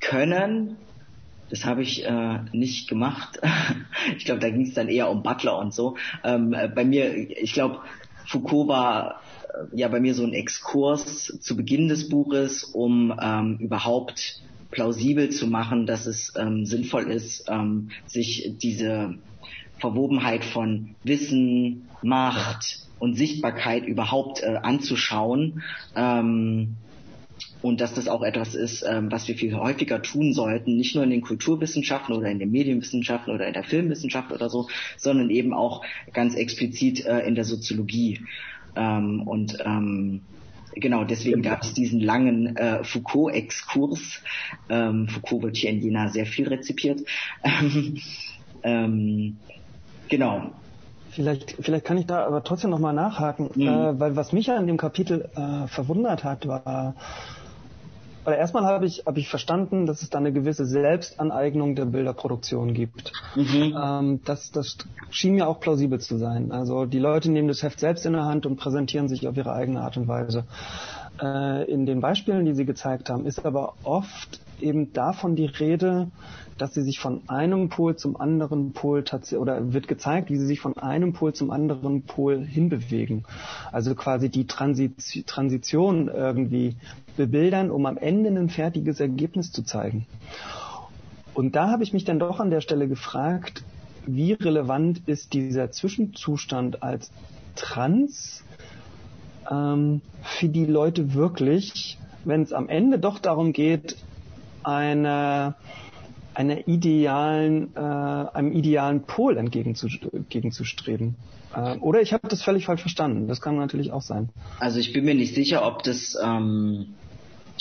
können. Das habe ich äh, nicht gemacht. ich glaube, da ging es dann eher um Butler und so. Ähm, äh, bei mir, ich glaube, Foucault war äh, ja bei mir so ein Exkurs zu Beginn des Buches, um ähm, überhaupt plausibel zu machen, dass es ähm, sinnvoll ist, ähm, sich diese Verwobenheit von Wissen, Macht und Sichtbarkeit überhaupt äh, anzuschauen. Ähm, und dass das auch etwas ist, ähm, was wir viel häufiger tun sollten, nicht nur in den Kulturwissenschaften oder in den Medienwissenschaften oder in der Filmwissenschaft oder so, sondern eben auch ganz explizit äh, in der Soziologie. Ähm, und ähm, genau, deswegen gab es diesen langen äh, Foucault-Exkurs. Ähm, Foucault wird hier in Jena sehr viel rezipiert. ähm, genau. Vielleicht, vielleicht kann ich da aber trotzdem nochmal nachhaken, mhm. äh, weil was mich ja in dem Kapitel äh, verwundert hat, war, oder erstmal habe ich, hab ich verstanden, dass es da eine gewisse Selbstaneignung der Bilderproduktion gibt. Mhm. Ähm, das, das schien mir auch plausibel zu sein. Also die Leute nehmen das Heft selbst in der Hand und präsentieren sich auf ihre eigene Art und Weise. Äh, in den Beispielen, die Sie gezeigt haben, ist aber oft eben davon die Rede, dass sie sich von einem Pol zum anderen Pol tatsächlich oder wird gezeigt, wie sie sich von einem Pol zum anderen Pol hinbewegen. Also quasi die Transition irgendwie bebildern, um am Ende ein fertiges Ergebnis zu zeigen. Und da habe ich mich dann doch an der Stelle gefragt, wie relevant ist dieser Zwischenzustand als Trans ähm, für die Leute wirklich, wenn es am Ende doch darum geht, eine einer idealen, äh, einem idealen Pol entgegenzustreben. Äh, oder ich habe das völlig falsch verstanden. Das kann natürlich auch sein. Also ich bin mir nicht sicher, ob das ähm,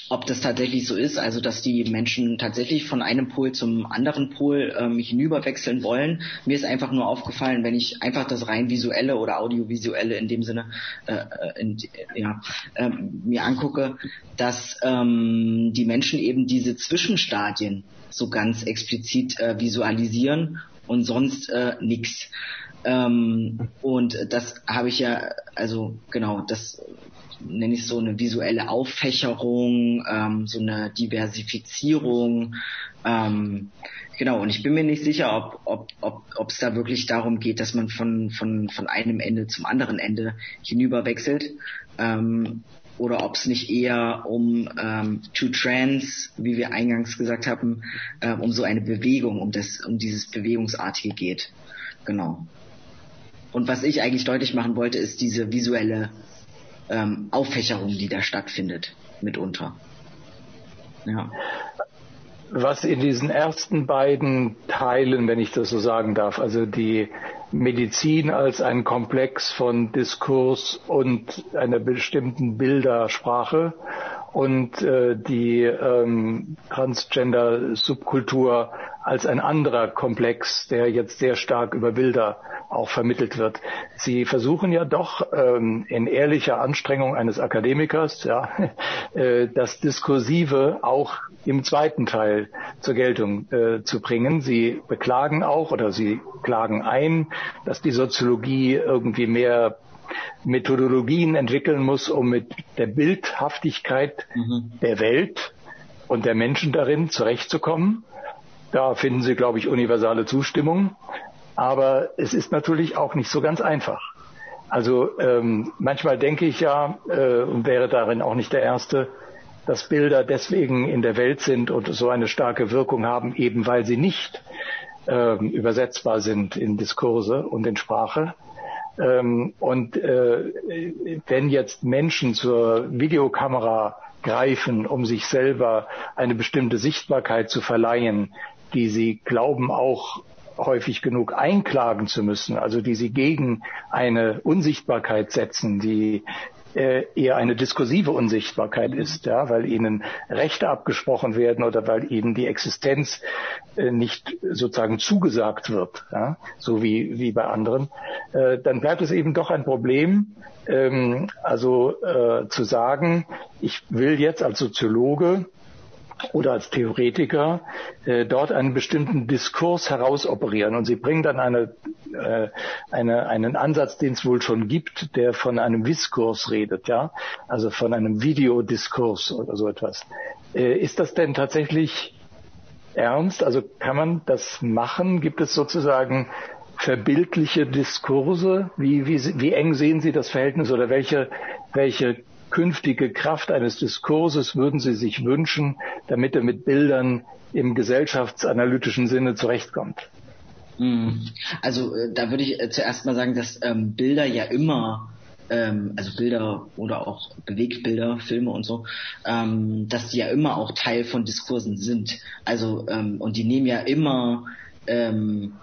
ob das tatsächlich so ist, also dass die Menschen tatsächlich von einem Pol zum anderen Pol ähm, hinüberwechseln wollen. Mir ist einfach nur aufgefallen, wenn ich einfach das rein visuelle oder audiovisuelle in dem Sinne äh, äh in, ja, äh, mir angucke, dass ähm, die Menschen eben diese Zwischenstadien so ganz explizit äh, visualisieren und sonst äh, nichts. Ähm, und das habe ich ja, also genau, das nenne ich so eine visuelle Auffächerung, ähm, so eine Diversifizierung. Ähm, genau, und ich bin mir nicht sicher, ob ob ob ob es da wirklich darum geht, dass man von von von einem Ende zum anderen Ende hinüber wechselt. Ähm, oder ob es nicht eher um ähm, To Trans, wie wir eingangs gesagt haben, äh, um so eine Bewegung, um das, um dieses Bewegungsartige geht. Genau. Und was ich eigentlich deutlich machen wollte, ist diese visuelle ähm, Auffächerung, die da stattfindet, mitunter. Ja. Was in diesen ersten beiden Teilen, wenn ich das so sagen darf, also die Medizin als ein Komplex von Diskurs und einer bestimmten Bildersprache und äh, die ähm, Transgender-Subkultur als ein anderer Komplex, der jetzt sehr stark über Bilder auch vermittelt wird. Sie versuchen ja doch ähm, in ehrlicher Anstrengung eines Akademikers, ja, äh, das Diskursive auch im zweiten Teil zur Geltung äh, zu bringen. Sie beklagen auch oder sie klagen ein, dass die Soziologie irgendwie mehr Methodologien entwickeln muss, um mit der Bildhaftigkeit mhm. der Welt und der Menschen darin zurechtzukommen. Da finden Sie, glaube ich, universale Zustimmung. Aber es ist natürlich auch nicht so ganz einfach. Also ähm, manchmal denke ich ja, äh, und wäre darin auch nicht der Erste, dass Bilder deswegen in der Welt sind und so eine starke Wirkung haben, eben weil sie nicht ähm, übersetzbar sind in Diskurse und in Sprache. Ähm, und äh, wenn jetzt Menschen zur Videokamera greifen, um sich selber eine bestimmte Sichtbarkeit zu verleihen, die sie glauben auch häufig genug einklagen zu müssen, also die sie gegen eine Unsichtbarkeit setzen, die äh, eher eine diskursive Unsichtbarkeit ist, ja, weil ihnen Rechte abgesprochen werden oder weil ihnen die Existenz äh, nicht sozusagen zugesagt wird, ja, so wie, wie bei anderen, äh, dann bleibt es eben doch ein Problem, ähm, also äh, zu sagen, ich will jetzt als Soziologe oder als Theoretiker äh, dort einen bestimmten Diskurs herausoperieren. Und sie bringen dann eine, äh, eine, einen Ansatz, den es wohl schon gibt, der von einem Diskurs redet, ja, also von einem Videodiskurs oder so etwas. Äh, ist das denn tatsächlich ernst? Also kann man das machen? Gibt es sozusagen verbildliche Diskurse? Wie, wie, wie eng sehen Sie das Verhältnis oder welche, welche künftige Kraft eines Diskurses würden Sie sich wünschen, damit er mit Bildern im gesellschaftsanalytischen Sinne zurechtkommt? Hm. Also äh, da würde ich äh, zuerst mal sagen, dass ähm, Bilder ja immer ähm, also Bilder oder auch Bewegtbilder, Filme und so, ähm, dass die ja immer auch Teil von Diskursen sind. Also ähm, und die nehmen ja immer ähm,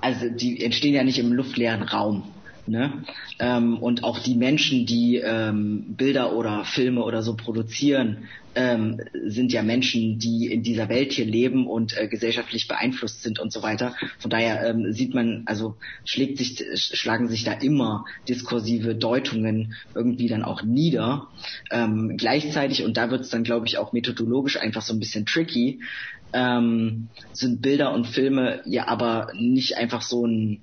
also die entstehen ja nicht im luftleeren Raum. Ne? Ähm, und auch die Menschen, die ähm, Bilder oder Filme oder so produzieren, ähm, sind ja Menschen, die in dieser Welt hier leben und äh, gesellschaftlich beeinflusst sind und so weiter. Von daher ähm, sieht man, also schlägt sich, schlagen sich da immer diskursive Deutungen irgendwie dann auch nieder. Ähm, gleichzeitig, und da wird es dann, glaube ich, auch methodologisch einfach so ein bisschen tricky, ähm, sind Bilder und Filme ja aber nicht einfach so ein,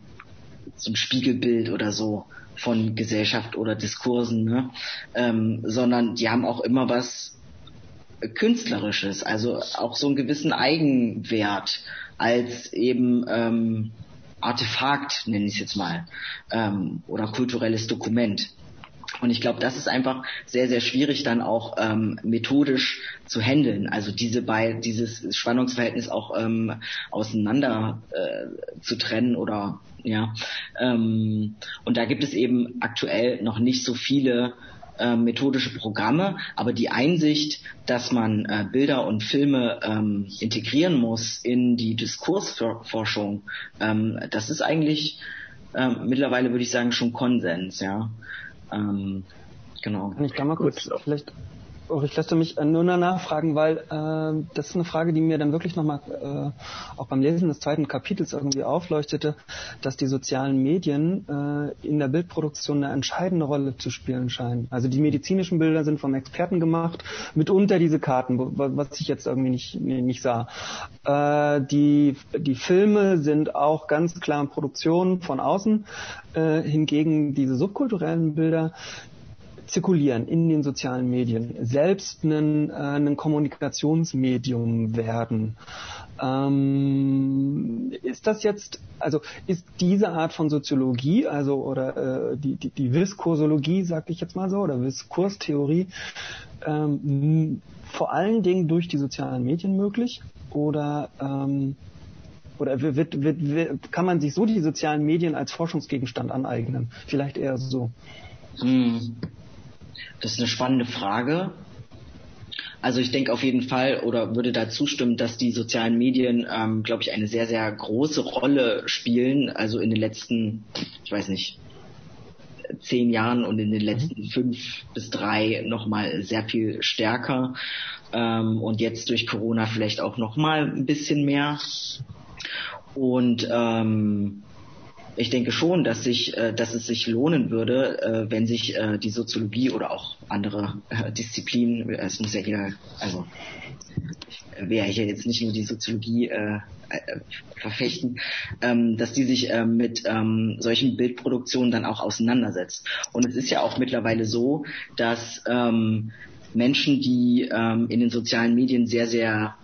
so ein Spiegelbild oder so von Gesellschaft oder Diskursen, ne? ähm, sondern die haben auch immer was Künstlerisches, also auch so einen gewissen Eigenwert als eben ähm, Artefakt, nenne ich es jetzt mal, ähm, oder kulturelles Dokument. Und ich glaube, das ist einfach sehr, sehr schwierig dann auch ähm, methodisch zu handeln. Also diese bei dieses Spannungsverhältnis auch ähm, auseinander äh, zu trennen oder ja. Ähm, und da gibt es eben aktuell noch nicht so viele äh, methodische Programme, aber die Einsicht, dass man äh, Bilder und Filme ähm, integrieren muss in die Diskursforschung, ähm, das ist eigentlich ähm, mittlerweile würde ich sagen schon Konsens, ja. Ähm, genau. Ich kann mal kurz Gut. vielleicht Oh, ich lasse mich nur nachfragen, weil äh, das ist eine Frage, die mir dann wirklich nochmal äh, auch beim Lesen des zweiten Kapitels irgendwie aufleuchtete, dass die sozialen Medien äh, in der Bildproduktion eine entscheidende Rolle zu spielen scheinen. Also die medizinischen Bilder sind vom Experten gemacht, mitunter diese Karten, was ich jetzt irgendwie nicht, nicht sah. Äh, die, die Filme sind auch ganz klar in Produktion von außen, äh, hingegen diese subkulturellen Bilder, zirkulieren in den sozialen Medien, selbst ein, äh, ein Kommunikationsmedium werden. Ähm, ist das jetzt, also ist diese Art von Soziologie, also oder äh, die, die, die Viskorsologie, sag ich jetzt mal so, oder Diskurstheorie, ähm, vor allen Dingen durch die sozialen Medien möglich? Oder ähm, oder wird, wird, wird, kann man sich so die sozialen Medien als Forschungsgegenstand aneignen? Vielleicht eher so. Hm. Das ist eine spannende Frage. Also ich denke auf jeden Fall oder würde da zustimmen, dass die sozialen Medien, ähm, glaube ich, eine sehr, sehr große Rolle spielen. Also in den letzten, ich weiß nicht, zehn Jahren und in den letzten mhm. fünf bis drei nochmal sehr viel stärker. Ähm, und jetzt durch Corona vielleicht auch nochmal ein bisschen mehr. Und ähm, ich denke schon, dass sich, äh, dass es sich lohnen würde, äh, wenn sich äh, die Soziologie oder auch andere Disziplinen, es muss ja hier, also ich ja hier jetzt nicht nur die Soziologie äh, verfechten, ähm, dass die sich äh, mit ähm, solchen Bildproduktionen dann auch auseinandersetzt. Und es ist ja auch mittlerweile so, dass ähm, Menschen, die ähm, in den sozialen Medien sehr, sehr,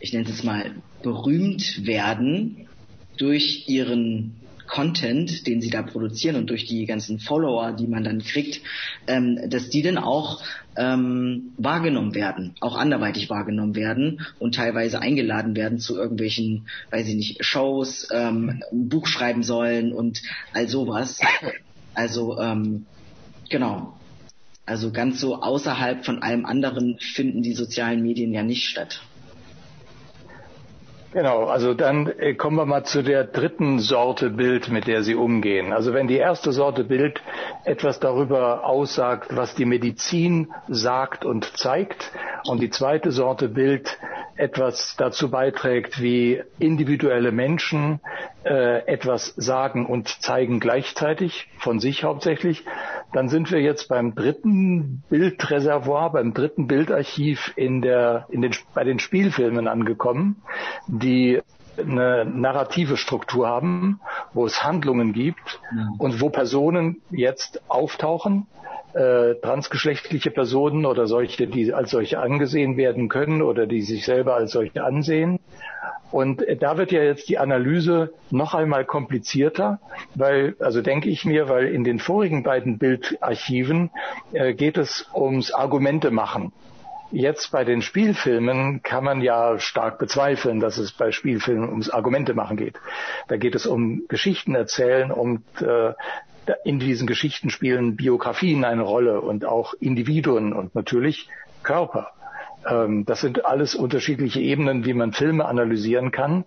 ich nenne es jetzt mal, berühmt werden durch ihren Content, den sie da produzieren und durch die ganzen Follower, die man dann kriegt, ähm, dass die dann auch ähm, wahrgenommen werden, auch anderweitig wahrgenommen werden und teilweise eingeladen werden zu irgendwelchen, weiß ich nicht, Shows, ähm, ein Buch schreiben sollen und all sowas. Also ähm, genau. Also ganz so außerhalb von allem anderen finden die sozialen Medien ja nicht statt. Genau, also dann äh, kommen wir mal zu der dritten Sorte Bild, mit der Sie umgehen. Also wenn die erste Sorte Bild etwas darüber aussagt, was die Medizin sagt und zeigt, und die zweite Sorte Bild etwas dazu beiträgt, wie individuelle Menschen äh, etwas sagen und zeigen gleichzeitig, von sich hauptsächlich, dann sind wir jetzt beim dritten Bildreservoir, beim dritten Bildarchiv in der, in den, bei den Spielfilmen angekommen, die eine narrative Struktur haben, wo es Handlungen gibt und wo Personen jetzt auftauchen, äh, transgeschlechtliche Personen oder solche, die als solche angesehen werden können oder die sich selber als solche ansehen. Und da wird ja jetzt die Analyse noch einmal komplizierter, weil, also denke ich mir, weil in den vorigen beiden Bildarchiven äh, geht es ums Argumente machen. Jetzt bei den Spielfilmen kann man ja stark bezweifeln, dass es bei Spielfilmen ums Argumente machen geht. Da geht es um Geschichten erzählen und äh, in diesen Geschichten spielen Biografien eine Rolle und auch Individuen und natürlich Körper. Ähm, das sind alles unterschiedliche Ebenen, wie man Filme analysieren kann.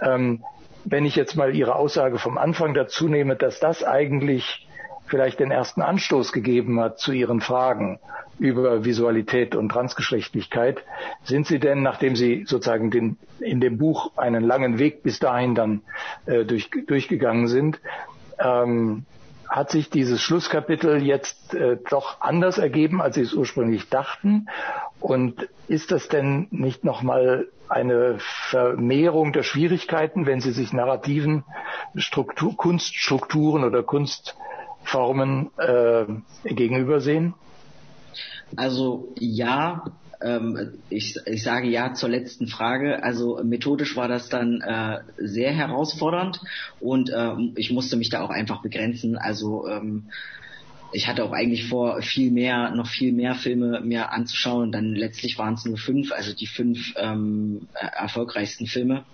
Ähm, wenn ich jetzt mal Ihre Aussage vom Anfang dazu nehme, dass das eigentlich vielleicht den ersten Anstoß gegeben hat zu Ihren Fragen über Visualität und Transgeschlechtlichkeit, sind Sie denn, nachdem Sie sozusagen den, in dem Buch einen langen Weg bis dahin dann äh, durch, durchgegangen sind, ähm, hat sich dieses Schlusskapitel jetzt äh, doch anders ergeben, als Sie es ursprünglich dachten? Und ist das denn nicht nochmal eine Vermehrung der Schwierigkeiten, wenn Sie sich narrativen Struktur, Kunststrukturen oder Kunstformen äh, gegenübersehen? Also ja, ähm, ich, ich sage ja zur letzten Frage. Also methodisch war das dann äh, sehr herausfordernd und äh, ich musste mich da auch einfach begrenzen. Also ähm, ich hatte auch eigentlich vor, viel mehr, noch viel mehr Filme mir anzuschauen. Dann letztlich waren es nur fünf, also die fünf ähm, erfolgreichsten Filme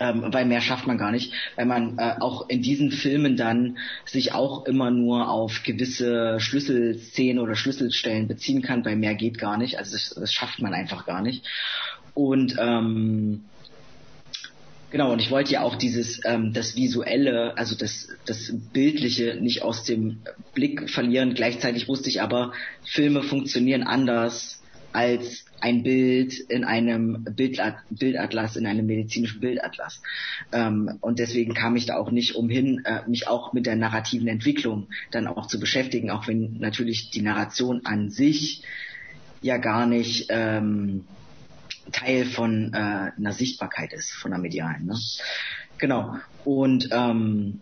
ähm, weil mehr schafft man gar nicht, weil man äh, auch in diesen Filmen dann sich auch immer nur auf gewisse Schlüsselszenen oder Schlüsselstellen beziehen kann, weil mehr geht gar nicht. Also das, das schafft man einfach gar nicht. Und ähm, Genau, und ich wollte ja auch dieses, ähm, das Visuelle, also das, das Bildliche nicht aus dem Blick verlieren. Gleichzeitig wusste ich aber, Filme funktionieren anders als ein Bild in einem Bildatlas, in einem medizinischen Bildatlas. Ähm, und deswegen kam ich da auch nicht umhin, äh, mich auch mit der narrativen Entwicklung dann auch zu beschäftigen, auch wenn natürlich die Narration an sich ja gar nicht ähm, Teil von äh, einer Sichtbarkeit ist, von einer medialen. Ne? Genau. Und ähm,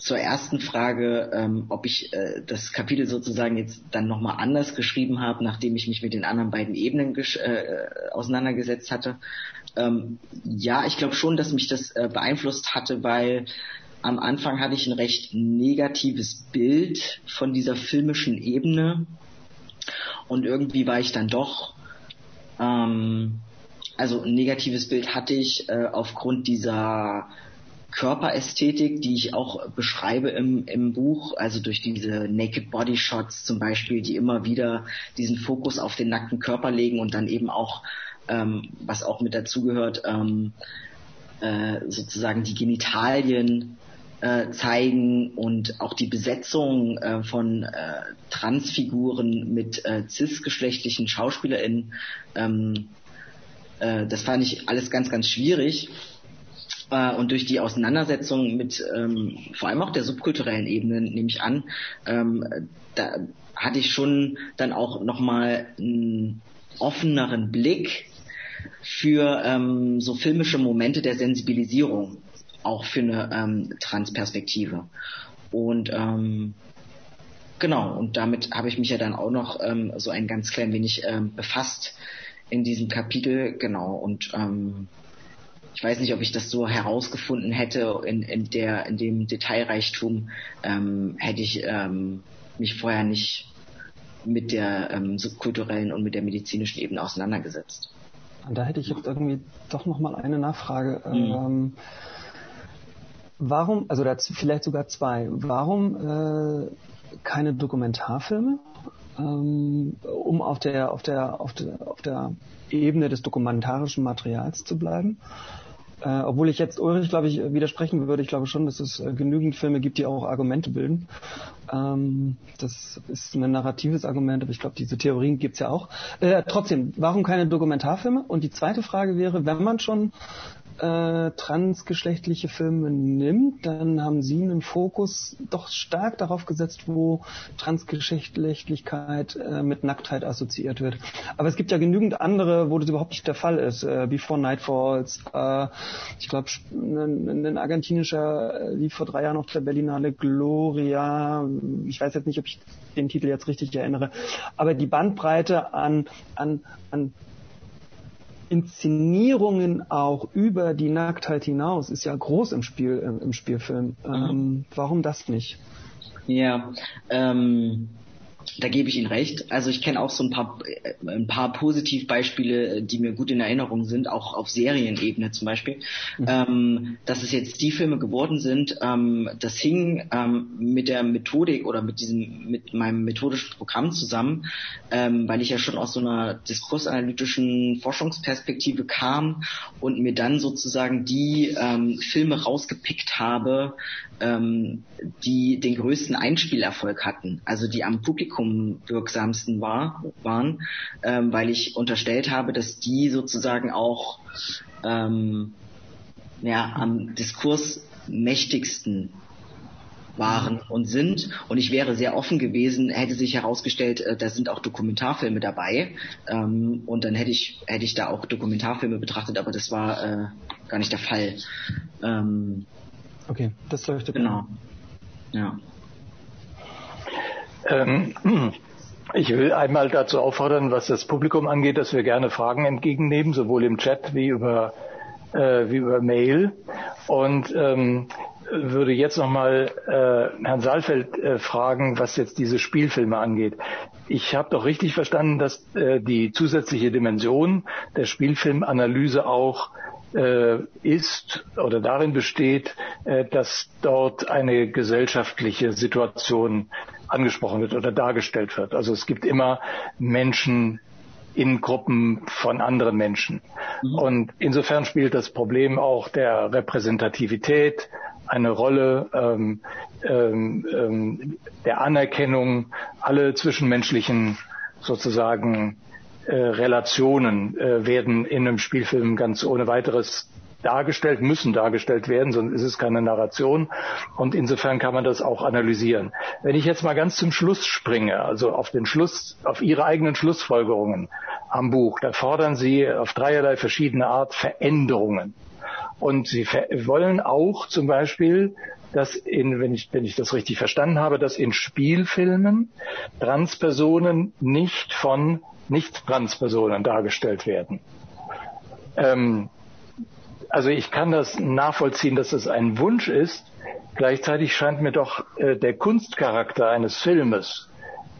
zur ersten Frage, ähm, ob ich äh, das Kapitel sozusagen jetzt dann nochmal anders geschrieben habe, nachdem ich mich mit den anderen beiden Ebenen äh, auseinandergesetzt hatte. Ähm, ja, ich glaube schon, dass mich das äh, beeinflusst hatte, weil am Anfang hatte ich ein recht negatives Bild von dieser filmischen Ebene und irgendwie war ich dann doch, ähm, also ein negatives Bild hatte ich äh, aufgrund dieser Körperästhetik, die ich auch beschreibe im, im Buch, also durch diese Naked Body Shots zum Beispiel, die immer wieder diesen Fokus auf den nackten Körper legen und dann eben auch, ähm, was auch mit dazugehört, ähm, äh, sozusagen die Genitalien äh, zeigen und auch die Besetzung äh, von äh, Transfiguren mit äh, cisgeschlechtlichen SchauspielerInnen, ähm, äh, das fand ich alles ganz, ganz schwierig äh, und durch die Auseinandersetzung mit ähm, vor allem auch der subkulturellen Ebene, nehme ich an, ähm, da hatte ich schon dann auch nochmal einen offeneren Blick für ähm, so filmische Momente der Sensibilisierung, auch für eine ähm, Transperspektive. Und ähm, genau, und damit habe ich mich ja dann auch noch ähm, so ein ganz klein wenig ähm, befasst in diesem Kapitel, genau, und ähm, ich weiß nicht, ob ich das so herausgefunden hätte in, in der in dem Detailreichtum, ähm, hätte ich ähm, mich vorher nicht mit der ähm, subkulturellen und mit der medizinischen Ebene auseinandergesetzt. Und da hätte ich jetzt irgendwie doch noch mal eine Nachfrage. Mhm. Ähm, warum, also vielleicht sogar zwei, warum äh, keine Dokumentarfilme? Ähm, um auf der, auf der, auf der, auf der Ebene des dokumentarischen Materials zu bleiben. Äh, obwohl ich jetzt Ulrich, glaube ich, widersprechen würde. Ich glaube schon, dass es äh, genügend Filme gibt, die auch Argumente bilden. Ähm, das ist ein narratives Argument, aber ich glaube, diese Theorien gibt's ja auch. Äh, trotzdem, warum keine Dokumentarfilme? Und die zweite Frage wäre, wenn man schon äh, transgeschlechtliche Filme nimmt, dann haben sie einen Fokus doch stark darauf gesetzt, wo Transgeschlechtlichkeit äh, mit Nacktheit assoziiert wird. Aber es gibt ja genügend andere, wo das überhaupt nicht der Fall ist. Äh, Before Night Falls, äh, ich glaube, ein, ein argentinischer äh, lief vor drei Jahren auf der Berlinale Gloria. Ich weiß jetzt nicht, ob ich den Titel jetzt richtig erinnere. Aber die Bandbreite an, an, an Inszenierungen auch über die Nacktheit hinaus ist ja groß im Spiel, im, Spielfilm. Mhm. Ähm, warum das nicht? Ja, ähm, da gebe ich Ihnen recht. Also ich kenne auch so ein paar, äh, ein paar Positivbeispiele, die mir gut in Erinnerung sind, auch auf Serienebene zum Beispiel. Mhm. Ähm, dass es jetzt die Filme geworden sind, ähm, das hing ähm, mit der Methodik oder mit diesem, mit meinem methodischen Programm zusammen, ähm, weil ich ja schon aus so einer diskursanalytischen Forschungsperspektive kam und mir dann sozusagen die ähm, Filme rausgepickt habe, ähm, die den größten Einspielerfolg hatten, also die am Publikum wirksamsten war, waren, ähm, weil ich unterstellt habe, dass die sozusagen auch ähm, ja, am Diskurs mächtigsten waren und sind. Und ich wäre sehr offen gewesen, hätte sich herausgestellt, äh, da sind auch Dokumentarfilme dabei. Ähm, und dann hätte ich, hätte ich da auch Dokumentarfilme betrachtet, aber das war äh, gar nicht der Fall. Ähm, Okay, das leuchtet. Genau. Ja. Ähm, ich will einmal dazu auffordern, was das Publikum angeht, dass wir gerne Fragen entgegennehmen, sowohl im Chat wie über, äh, wie über Mail. Und ähm, würde jetzt nochmal äh, Herrn Saalfeld äh, fragen, was jetzt diese Spielfilme angeht. Ich habe doch richtig verstanden, dass äh, die zusätzliche Dimension der Spielfilmanalyse auch äh, ist oder darin besteht, äh, dass dort eine gesellschaftliche Situation angesprochen wird oder dargestellt wird. Also es gibt immer Menschen in Gruppen von anderen Menschen. Mhm. Und insofern spielt das Problem auch der Repräsentativität eine Rolle, ähm, ähm, ähm der Anerkennung, alle zwischenmenschlichen sozusagen äh, Relationen äh, werden in einem Spielfilm ganz ohne weiteres dargestellt, müssen dargestellt werden, sonst ist es keine Narration. Und insofern kann man das auch analysieren. Wenn ich jetzt mal ganz zum Schluss springe, also auf den Schluss, auf Ihre eigenen Schlussfolgerungen am Buch, da fordern Sie auf dreierlei verschiedene Art Veränderungen. Und Sie wollen auch zum Beispiel, dass in, wenn ich, wenn ich das richtig verstanden habe, dass in Spielfilmen Transpersonen nicht von nicht-Transpersonen dargestellt werden. Ähm, also ich kann das nachvollziehen, dass es ein Wunsch ist. Gleichzeitig scheint mir doch äh, der Kunstcharakter eines Filmes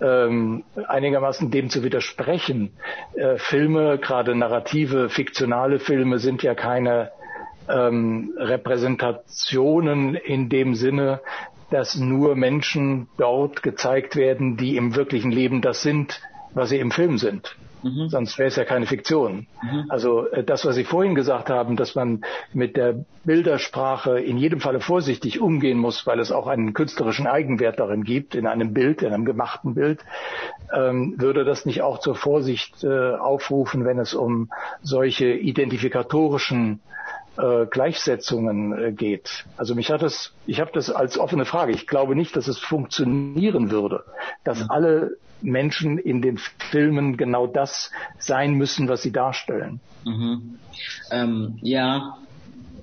ähm, einigermaßen dem zu widersprechen. Äh, Filme, gerade narrative, fiktionale Filme, sind ja keine ähm, Repräsentationen in dem Sinne, dass nur Menschen dort gezeigt werden, die im wirklichen Leben das sind, was sie im Film sind. Mhm. Sonst wäre es ja keine Fiktion. Mhm. Also äh, das, was Sie vorhin gesagt haben, dass man mit der Bildersprache in jedem Falle vorsichtig umgehen muss, weil es auch einen künstlerischen Eigenwert darin gibt, in einem Bild, in einem gemachten Bild, ähm, würde das nicht auch zur Vorsicht äh, aufrufen, wenn es um solche identifikatorischen äh, Gleichsetzungen äh, geht. Also mich hat das, ich habe das als offene Frage. Ich glaube nicht, dass es funktionieren würde, dass mhm. alle Menschen in den Filmen genau das sein müssen, was sie darstellen. Mhm. Ähm, ja,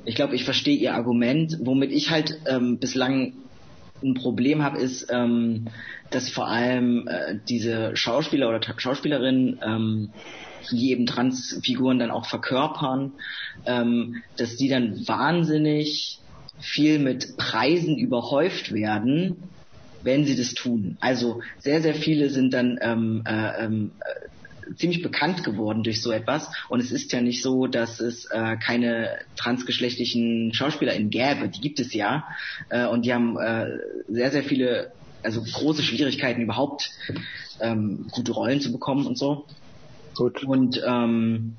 ich glaube, ich verstehe Ihr Argument. Womit ich halt ähm, bislang ein Problem habe, ist, ähm, dass vor allem äh, diese Schauspieler oder Schauspielerinnen ähm, die eben Transfiguren dann auch verkörpern, ähm, dass die dann wahnsinnig viel mit Preisen überhäuft werden, wenn sie das tun. Also sehr, sehr viele sind dann ähm, äh, ähm, äh, ziemlich bekannt geworden durch so etwas. Und es ist ja nicht so, dass es äh, keine transgeschlechtlichen SchauspielerInnen gäbe. Die gibt es ja. Äh, und die haben äh, sehr, sehr viele, also große Schwierigkeiten überhaupt ähm, gute Rollen zu bekommen und so. Gut. Und ähm,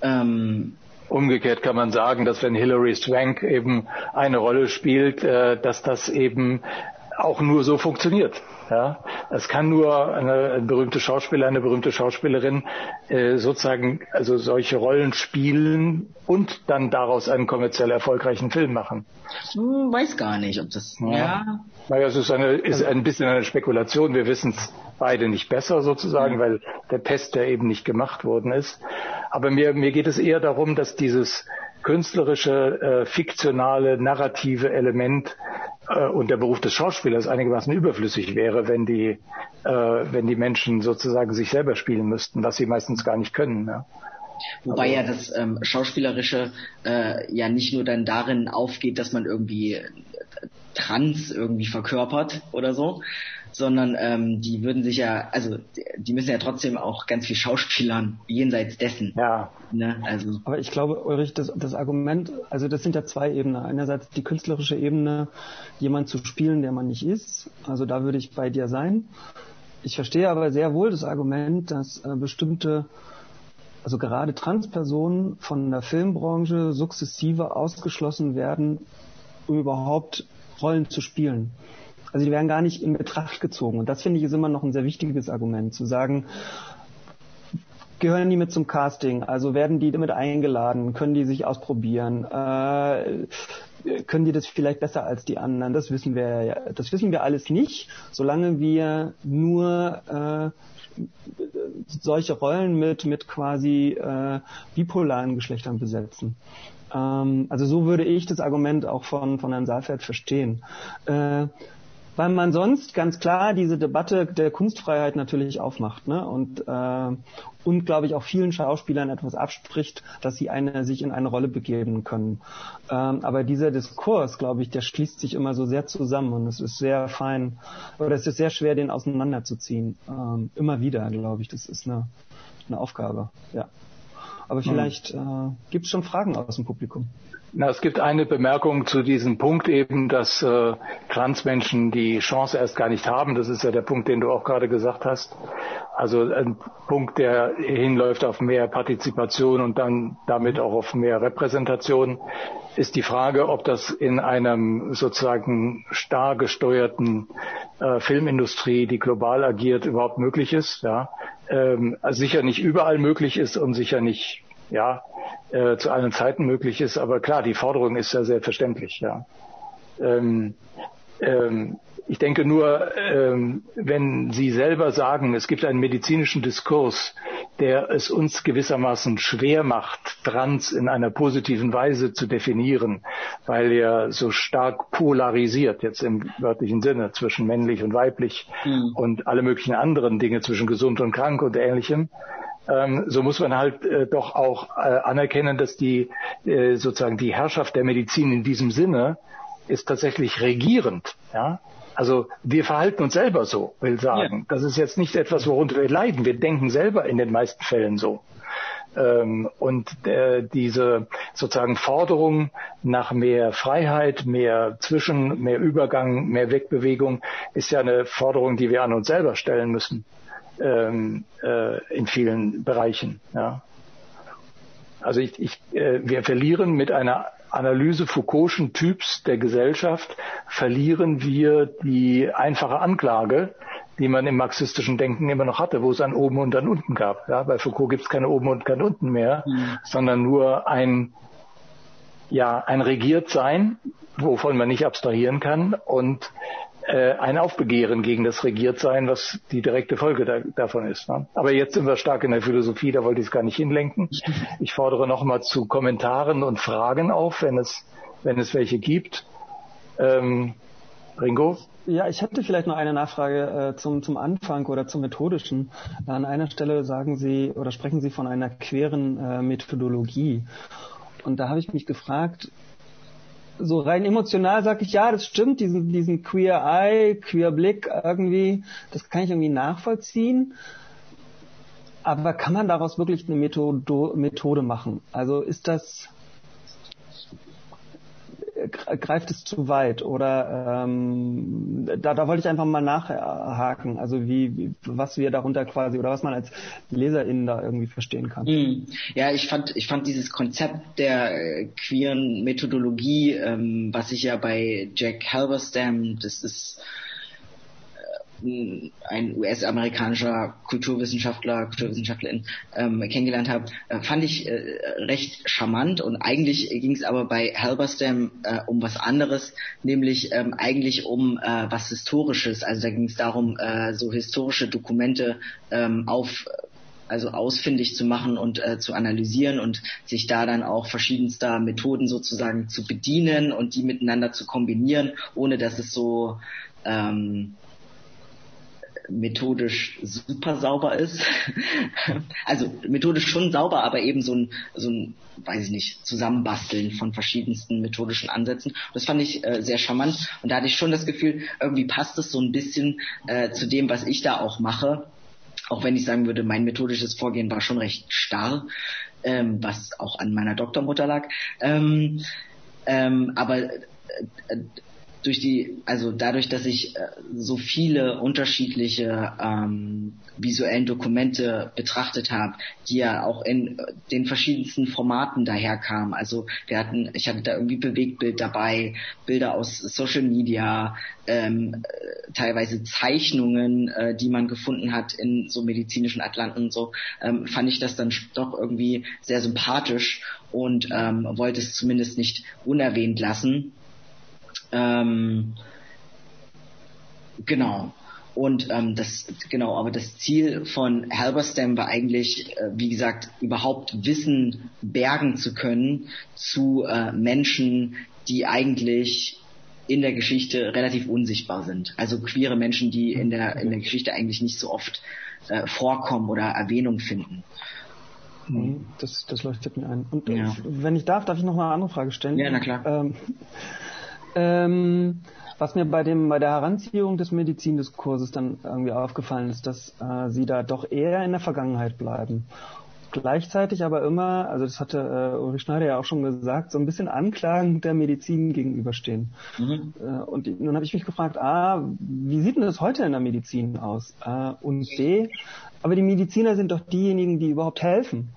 ähm, Umgekehrt kann man sagen, dass wenn Hilary Swank eben eine Rolle spielt, äh, dass das eben auch nur so funktioniert. Ja, es kann nur eine, ein berühmter Schauspieler, eine berühmte Schauspielerin äh, sozusagen also solche Rollen spielen und dann daraus einen kommerziell erfolgreichen Film machen. Hm, weiß gar nicht, ob das. Ja. ja. Naja, es ist, eine, ist ein bisschen eine Spekulation. Wir wissen es beide nicht besser sozusagen, mhm. weil der Test ja eben nicht gemacht worden ist. Aber mir, mir geht es eher darum, dass dieses künstlerische, äh, fiktionale, narrative Element und der Beruf des Schauspielers einigermaßen überflüssig wäre, wenn die, äh, wenn die Menschen sozusagen sich selber spielen müssten, was sie meistens gar nicht können. Ja. Wobei ja das ähm, Schauspielerische äh, ja nicht nur dann darin aufgeht, dass man irgendwie äh, Trans irgendwie verkörpert oder so, sondern ähm, die würden sich ja, also die müssen ja trotzdem auch ganz viel Schauspielern jenseits dessen. Ja. Ne? Also. Aber ich glaube, Ulrich, das, das Argument, also das sind ja zwei Ebenen. Einerseits die künstlerische Ebene, jemand zu spielen, der man nicht ist. Also da würde ich bei dir sein. Ich verstehe aber sehr wohl das Argument, dass äh, bestimmte also gerade Transpersonen von der Filmbranche sukzessive ausgeschlossen werden, um überhaupt Rollen zu spielen. Also die werden gar nicht in Betracht gezogen. Und das finde ich ist immer noch ein sehr wichtiges Argument, zu sagen, gehören die mit zum Casting? Also werden die damit eingeladen? Können die sich ausprobieren? Äh, können die das vielleicht besser als die anderen? Das wissen wir ja, das wissen wir alles nicht, solange wir nur äh, solche Rollen mit mit quasi äh, bipolaren Geschlechtern besetzen. Ähm, also so würde ich das Argument auch von von Herrn Saalfeld verstehen. Äh, weil man sonst ganz klar diese Debatte der Kunstfreiheit natürlich aufmacht ne? und, äh, und glaube ich auch vielen Schauspielern etwas abspricht, dass sie eine, sich in eine Rolle begeben können. Ähm, aber dieser Diskurs, glaube ich, der schließt sich immer so sehr zusammen und es ist sehr fein oder es ist sehr schwer, den auseinanderzuziehen. Ähm, immer wieder, glaube ich, das ist eine, eine Aufgabe. Ja. Aber vielleicht äh, gibt es schon Fragen aus dem Publikum. Na, es gibt eine Bemerkung zu diesem Punkt eben, dass äh, Transmenschen die Chance erst gar nicht haben. Das ist ja der Punkt, den du auch gerade gesagt hast. Also ein Punkt, der hinläuft auf mehr Partizipation und dann damit auch auf mehr Repräsentation, ist die Frage, ob das in einem sozusagen starr gesteuerten äh, Filmindustrie, die global agiert, überhaupt möglich ist. Ja, ähm, sicher nicht überall möglich ist und sicher nicht ja, äh, zu allen Zeiten möglich ist. Aber klar, die Forderung ist ja selbstverständlich. Ja. Ähm, ähm, ich denke nur, ähm, wenn Sie selber sagen, es gibt einen medizinischen Diskurs, der es uns gewissermaßen schwer macht, Trans in einer positiven Weise zu definieren, weil er so stark polarisiert, jetzt im wörtlichen Sinne, zwischen männlich und weiblich mhm. und alle möglichen anderen Dinge zwischen gesund und krank und ähnlichem, ähm, so muss man halt äh, doch auch äh, anerkennen, dass die äh, sozusagen die Herrschaft der Medizin in diesem Sinne ist tatsächlich regierend. Ja? Also wir verhalten uns selber so, will sagen. Ja. Das ist jetzt nicht etwas, worunter wir leiden. Wir denken selber in den meisten Fällen so. Ähm, und äh, diese sozusagen Forderung nach mehr Freiheit, mehr Zwischen, mehr Übergang, mehr Wegbewegung ist ja eine Forderung, die wir an uns selber stellen müssen ähm, äh, in vielen Bereichen. Ja. Also ich, ich, äh, wir verlieren mit einer Analyse Foucault'schen Typs der Gesellschaft, verlieren wir die einfache Anklage, die man im marxistischen Denken immer noch hatte, wo es ein Oben und ein Unten gab. Ja, bei Foucault gibt es keine Oben und kein Unten mehr, mhm. sondern nur ein, ja, ein Regiertsein, wovon man nicht abstrahieren kann und äh, ein Aufbegehren gegen das Regiertsein, was die direkte Folge da, davon ist. Ne? Aber jetzt sind wir stark in der Philosophie, da wollte ich es gar nicht hinlenken. Ich fordere nochmal zu Kommentaren und Fragen auf, wenn es, wenn es welche gibt. Ähm, Ringo? Ja, ich hätte vielleicht noch eine Nachfrage äh, zum, zum Anfang oder zum Methodischen. An einer Stelle sagen Sie oder sprechen Sie von einer queren äh, Methodologie. Und da habe ich mich gefragt, so rein emotional sage ich, ja, das stimmt, diesen, diesen Queer Eye, Queer Blick irgendwie, das kann ich irgendwie nachvollziehen. Aber kann man daraus wirklich eine Methode, Methode machen? Also ist das, greift es zu weit oder ähm, da, da wollte ich einfach mal nachhaken, also wie, wie was wir darunter quasi oder was man als Leserin da irgendwie verstehen kann. Mm. Ja, ich fand ich fand dieses Konzept der äh, queeren Methodologie, ähm, was sich ja bei Jack Halberstam, das ist ein US-amerikanischer Kulturwissenschaftler, Kulturwissenschaftlerin ähm, kennengelernt habe, äh, fand ich äh, recht charmant und eigentlich ging es aber bei Halberstam äh, um was anderes, nämlich ähm, eigentlich um äh, was Historisches. Also da ging es darum, äh, so historische Dokumente ähm, auf also ausfindig zu machen und äh, zu analysieren und sich da dann auch verschiedenster Methoden sozusagen zu bedienen und die miteinander zu kombinieren, ohne dass es so ähm, methodisch super sauber ist. also methodisch schon sauber, aber eben so ein, so ein, weiß ich nicht, Zusammenbasteln von verschiedensten methodischen Ansätzen. Das fand ich äh, sehr charmant und da hatte ich schon das Gefühl, irgendwie passt es so ein bisschen äh, zu dem, was ich da auch mache. Auch wenn ich sagen würde, mein methodisches Vorgehen war schon recht starr, ähm, was auch an meiner Doktormutter lag. Ähm, ähm, aber äh, durch die, also dadurch, dass ich äh, so viele unterschiedliche ähm, visuellen Dokumente betrachtet habe, die ja auch in äh, den verschiedensten Formaten daherkamen. Also wir hatten, ich hatte da irgendwie Bewegtbild dabei, Bilder aus Social Media, ähm, äh, teilweise Zeichnungen, äh, die man gefunden hat in so medizinischen Atlanten und so, ähm, fand ich das dann doch irgendwie sehr sympathisch und ähm, wollte es zumindest nicht unerwähnt lassen. Ähm, genau. Und ähm, das genau, aber das Ziel von Halberstam war eigentlich, äh, wie gesagt, überhaupt Wissen bergen zu können zu äh, Menschen, die eigentlich in der Geschichte relativ unsichtbar sind. Also queere Menschen, die in der in der Geschichte eigentlich nicht so oft äh, vorkommen oder Erwähnung finden. Mhm. Das, das leuchtet mir ein. Und ja. wenn ich darf, darf ich noch mal eine andere Frage stellen? Ja, na klar. Ähm, ähm, was mir bei dem bei der Heranziehung des Medizindiskurses dann irgendwie aufgefallen ist, dass äh, sie da doch eher in der Vergangenheit bleiben. Gleichzeitig aber immer, also das hatte äh, Ulrich Schneider ja auch schon gesagt, so ein bisschen Anklagen der Medizin gegenüberstehen. Mhm. Äh, und nun habe ich mich gefragt, A, wie sieht denn das heute in der Medizin aus? Äh, und B, aber die Mediziner sind doch diejenigen, die überhaupt helfen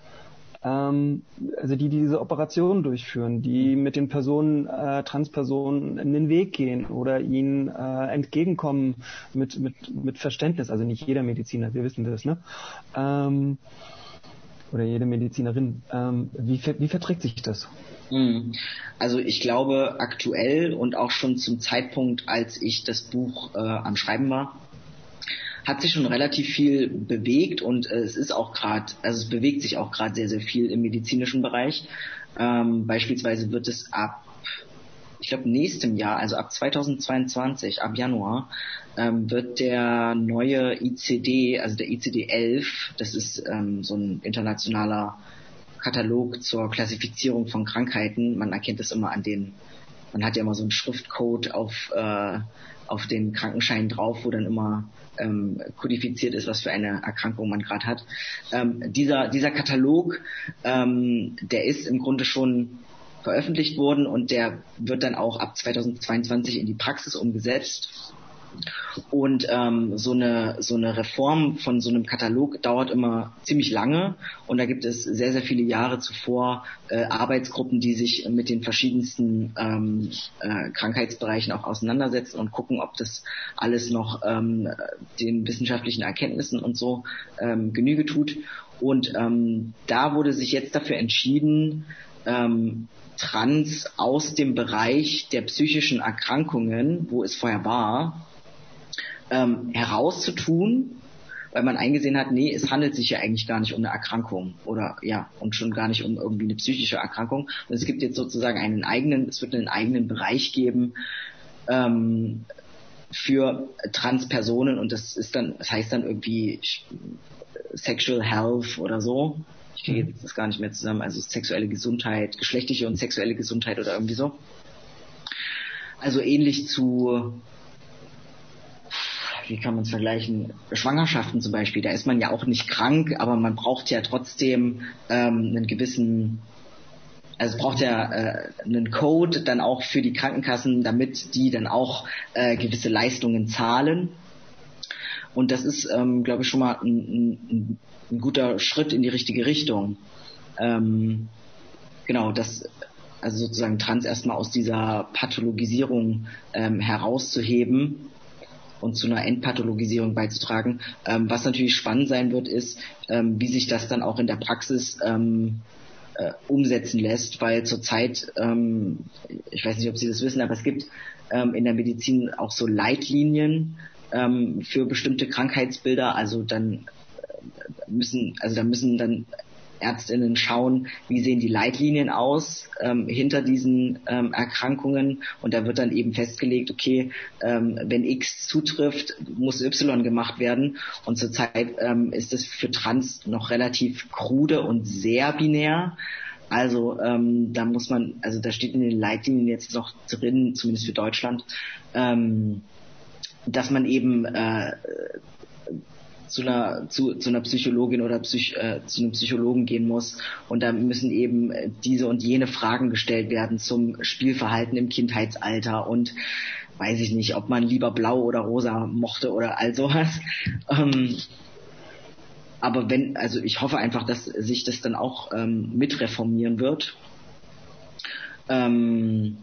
ähm, also die, die diese Operationen durchführen, die mit den Personen, äh, Transpersonen in den Weg gehen oder ihnen äh, entgegenkommen mit, mit, mit Verständnis. Also nicht jeder Mediziner, wir wissen das, ne? Ähm, oder jede Medizinerin. Ähm, wie, wie verträgt sich das? Hm. Also ich glaube aktuell und auch schon zum Zeitpunkt, als ich das Buch äh, am Schreiben war, hat sich schon relativ viel bewegt und äh, es ist auch gerade, also es bewegt sich auch gerade sehr, sehr viel im medizinischen Bereich. Ähm, beispielsweise wird es ab, ich glaube, nächstem Jahr, also ab 2022, ab Januar, ähm, wird der neue ICD, also der ICD 11, das ist ähm, so ein internationaler Katalog zur Klassifizierung von Krankheiten. Man erkennt es immer an den, man hat ja immer so einen Schriftcode auf, äh, auf den Krankenschein drauf, wo dann immer ähm, kodifiziert ist, was für eine Erkrankung man gerade hat. Ähm, dieser, dieser Katalog, ähm, der ist im Grunde schon veröffentlicht worden und der wird dann auch ab 2022 in die Praxis umgesetzt. Und ähm, so, eine, so eine Reform von so einem Katalog dauert immer ziemlich lange und da gibt es sehr, sehr viele Jahre zuvor äh, Arbeitsgruppen, die sich mit den verschiedensten ähm, äh, Krankheitsbereichen auch auseinandersetzen und gucken, ob das alles noch ähm, den wissenschaftlichen Erkenntnissen und so ähm, Genüge tut. Und ähm, da wurde sich jetzt dafür entschieden, ähm, Trans aus dem Bereich der psychischen Erkrankungen, wo es vorher war, ähm, herauszutun, weil man eingesehen hat, nee, es handelt sich ja eigentlich gar nicht um eine Erkrankung oder ja, und schon gar nicht um irgendwie eine psychische Erkrankung. Und es gibt jetzt sozusagen einen eigenen, es wird einen eigenen Bereich geben ähm, für Transpersonen und das ist dann, das heißt dann irgendwie Sexual Health oder so. Ich kriege jetzt das gar nicht mehr zusammen, also sexuelle Gesundheit, geschlechtliche und sexuelle Gesundheit oder irgendwie so. Also ähnlich zu wie kann man es vergleichen? Schwangerschaften zum Beispiel, da ist man ja auch nicht krank, aber man braucht ja trotzdem ähm, einen gewissen, also es braucht ja äh, einen Code dann auch für die Krankenkassen, damit die dann auch äh, gewisse Leistungen zahlen. Und das ist, ähm, glaube ich, schon mal ein, ein, ein, guter Schritt in die richtige Richtung. Ähm, genau, das also sozusagen Trans erstmal aus dieser Pathologisierung ähm, herauszuheben und zu einer Entpathologisierung beizutragen. Ähm, was natürlich spannend sein wird, ist, ähm, wie sich das dann auch in der Praxis ähm, äh, umsetzen lässt, weil zurzeit, ähm, ich weiß nicht, ob Sie das wissen, aber es gibt ähm, in der Medizin auch so Leitlinien ähm, für bestimmte Krankheitsbilder. Also dann äh, müssen, also da müssen dann Ärztinnen schauen, wie sehen die Leitlinien aus ähm, hinter diesen ähm, Erkrankungen und da wird dann eben festgelegt, okay, ähm, wenn X zutrifft, muss Y gemacht werden und zurzeit ähm, ist es für Trans noch relativ krude und sehr binär. Also ähm, da muss man, also da steht in den Leitlinien jetzt noch drin, zumindest für Deutschland, ähm, dass man eben äh, zu einer, zu, zu einer Psychologin oder Psych, äh, zu einem Psychologen gehen muss. Und da müssen eben diese und jene Fragen gestellt werden zum Spielverhalten im Kindheitsalter und weiß ich nicht, ob man lieber blau oder rosa mochte oder all sowas. Ähm, aber wenn, also ich hoffe einfach, dass sich das dann auch ähm, mitreformieren wird. Ähm,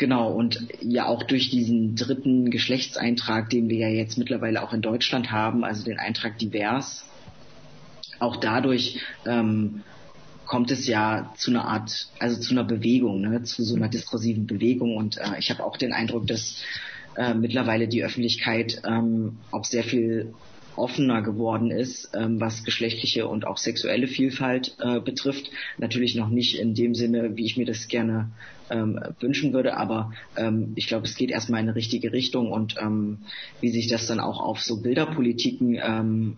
Genau, und ja auch durch diesen dritten Geschlechtseintrag, den wir ja jetzt mittlerweile auch in Deutschland haben, also den Eintrag divers, auch dadurch ähm, kommt es ja zu einer Art, also zu einer Bewegung, ne, zu so einer diskursiven Bewegung. Und äh, ich habe auch den Eindruck, dass äh, mittlerweile die Öffentlichkeit ähm, auch sehr viel offener geworden ist, ähm, was geschlechtliche und auch sexuelle Vielfalt äh, betrifft. Natürlich noch nicht in dem Sinne, wie ich mir das gerne ähm, wünschen würde, aber ähm, ich glaube, es geht erstmal in eine richtige Richtung und ähm, wie sich das dann auch auf so Bilderpolitiken ähm,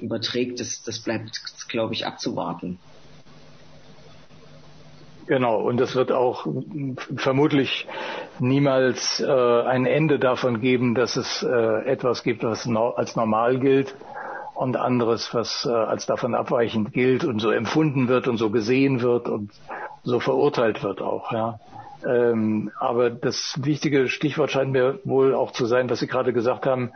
überträgt, das, das bleibt, glaube ich, abzuwarten. Genau, und es wird auch vermutlich niemals äh, ein Ende davon geben, dass es äh, etwas gibt, was no als normal gilt und anderes, was äh, als davon abweichend gilt und so empfunden wird und so gesehen wird und so verurteilt wird auch. Ja. Ähm, aber das wichtige Stichwort scheint mir wohl auch zu sein, was Sie gerade gesagt haben,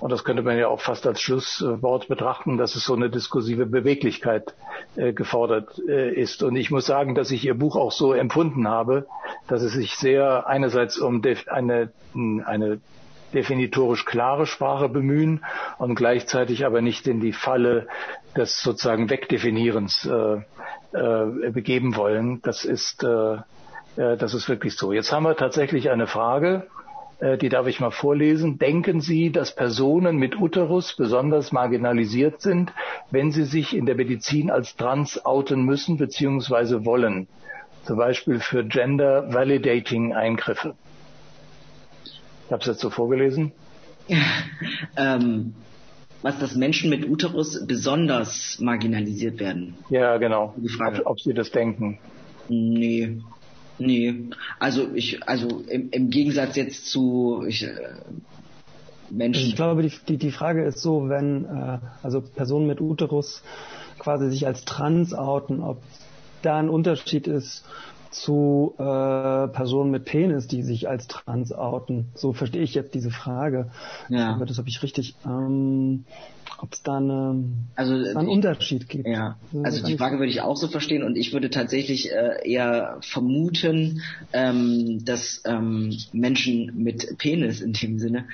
und das könnte man ja auch fast als Schlusswort betrachten, dass es so eine diskursive Beweglichkeit äh, gefordert äh, ist. Und ich muss sagen, dass ich Ihr Buch auch so empfunden habe, dass es sich sehr einerseits um eine, eine definitorisch klare Sprache bemühen und gleichzeitig aber nicht in die Falle des sozusagen Wegdefinierens äh, äh, begeben wollen. Das ist, äh, äh das ist wirklich so. Jetzt haben wir tatsächlich eine Frage die darf ich mal vorlesen. Denken Sie, dass Personen mit Uterus besonders marginalisiert sind, wenn sie sich in der Medizin als trans outen müssen bzw. wollen? Zum Beispiel für Gender Validating Eingriffe. Ich habe es jetzt so vorgelesen. ähm, was dass Menschen mit Uterus besonders marginalisiert werden. Ja, genau. Ob, ob Sie das denken. Nee, Nee, also ich, also im, im Gegensatz jetzt zu ich, äh, Menschen. Ich glaube, die, die, die Frage ist so, wenn äh, also Personen mit Uterus quasi sich als trans outen, ob da ein Unterschied ist zu äh, Personen mit Penis, die sich als trans outen. So verstehe ich jetzt diese Frage. Ja. Aber das habe ich richtig. Ähm, ob es da eine, also, einen Unterschied gibt. Ja, also die Frage würde ich auch so verstehen und ich würde tatsächlich äh, eher vermuten, ähm, dass ähm, Menschen mit Penis in dem Sinne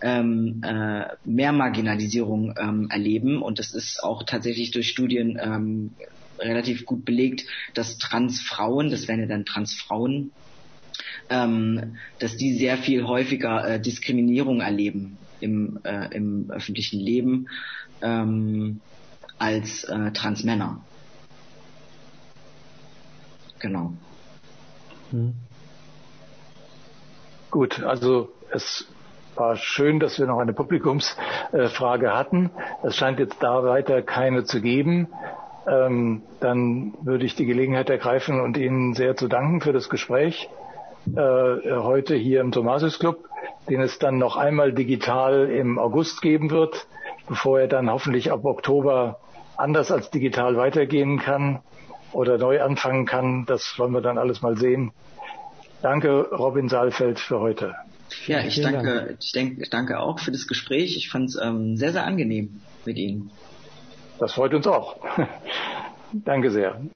ähm, äh, mehr Marginalisierung ähm, erleben und das ist auch tatsächlich durch Studien ähm, relativ gut belegt, dass Transfrauen, das wären ja dann Transfrauen, ähm, dass die sehr viel häufiger äh, Diskriminierung erleben im, äh, im öffentlichen Leben ähm, als äh, Transmänner. Genau. Hm. Gut, also es war schön, dass wir noch eine Publikumsfrage hatten. Es scheint jetzt da weiter keine zu geben. Ähm, dann würde ich die Gelegenheit ergreifen und Ihnen sehr zu danken für das Gespräch äh, heute hier im Thomasius Club, den es dann noch einmal digital im August geben wird, bevor er dann hoffentlich ab Oktober anders als digital weitergehen kann oder neu anfangen kann. Das wollen wir dann alles mal sehen. Danke, Robin Saalfeld, für heute. Ja, ich danke, ich denke, ich danke auch für das Gespräch. Ich fand es ähm, sehr, sehr angenehm mit Ihnen. Das freut uns auch. Danke sehr.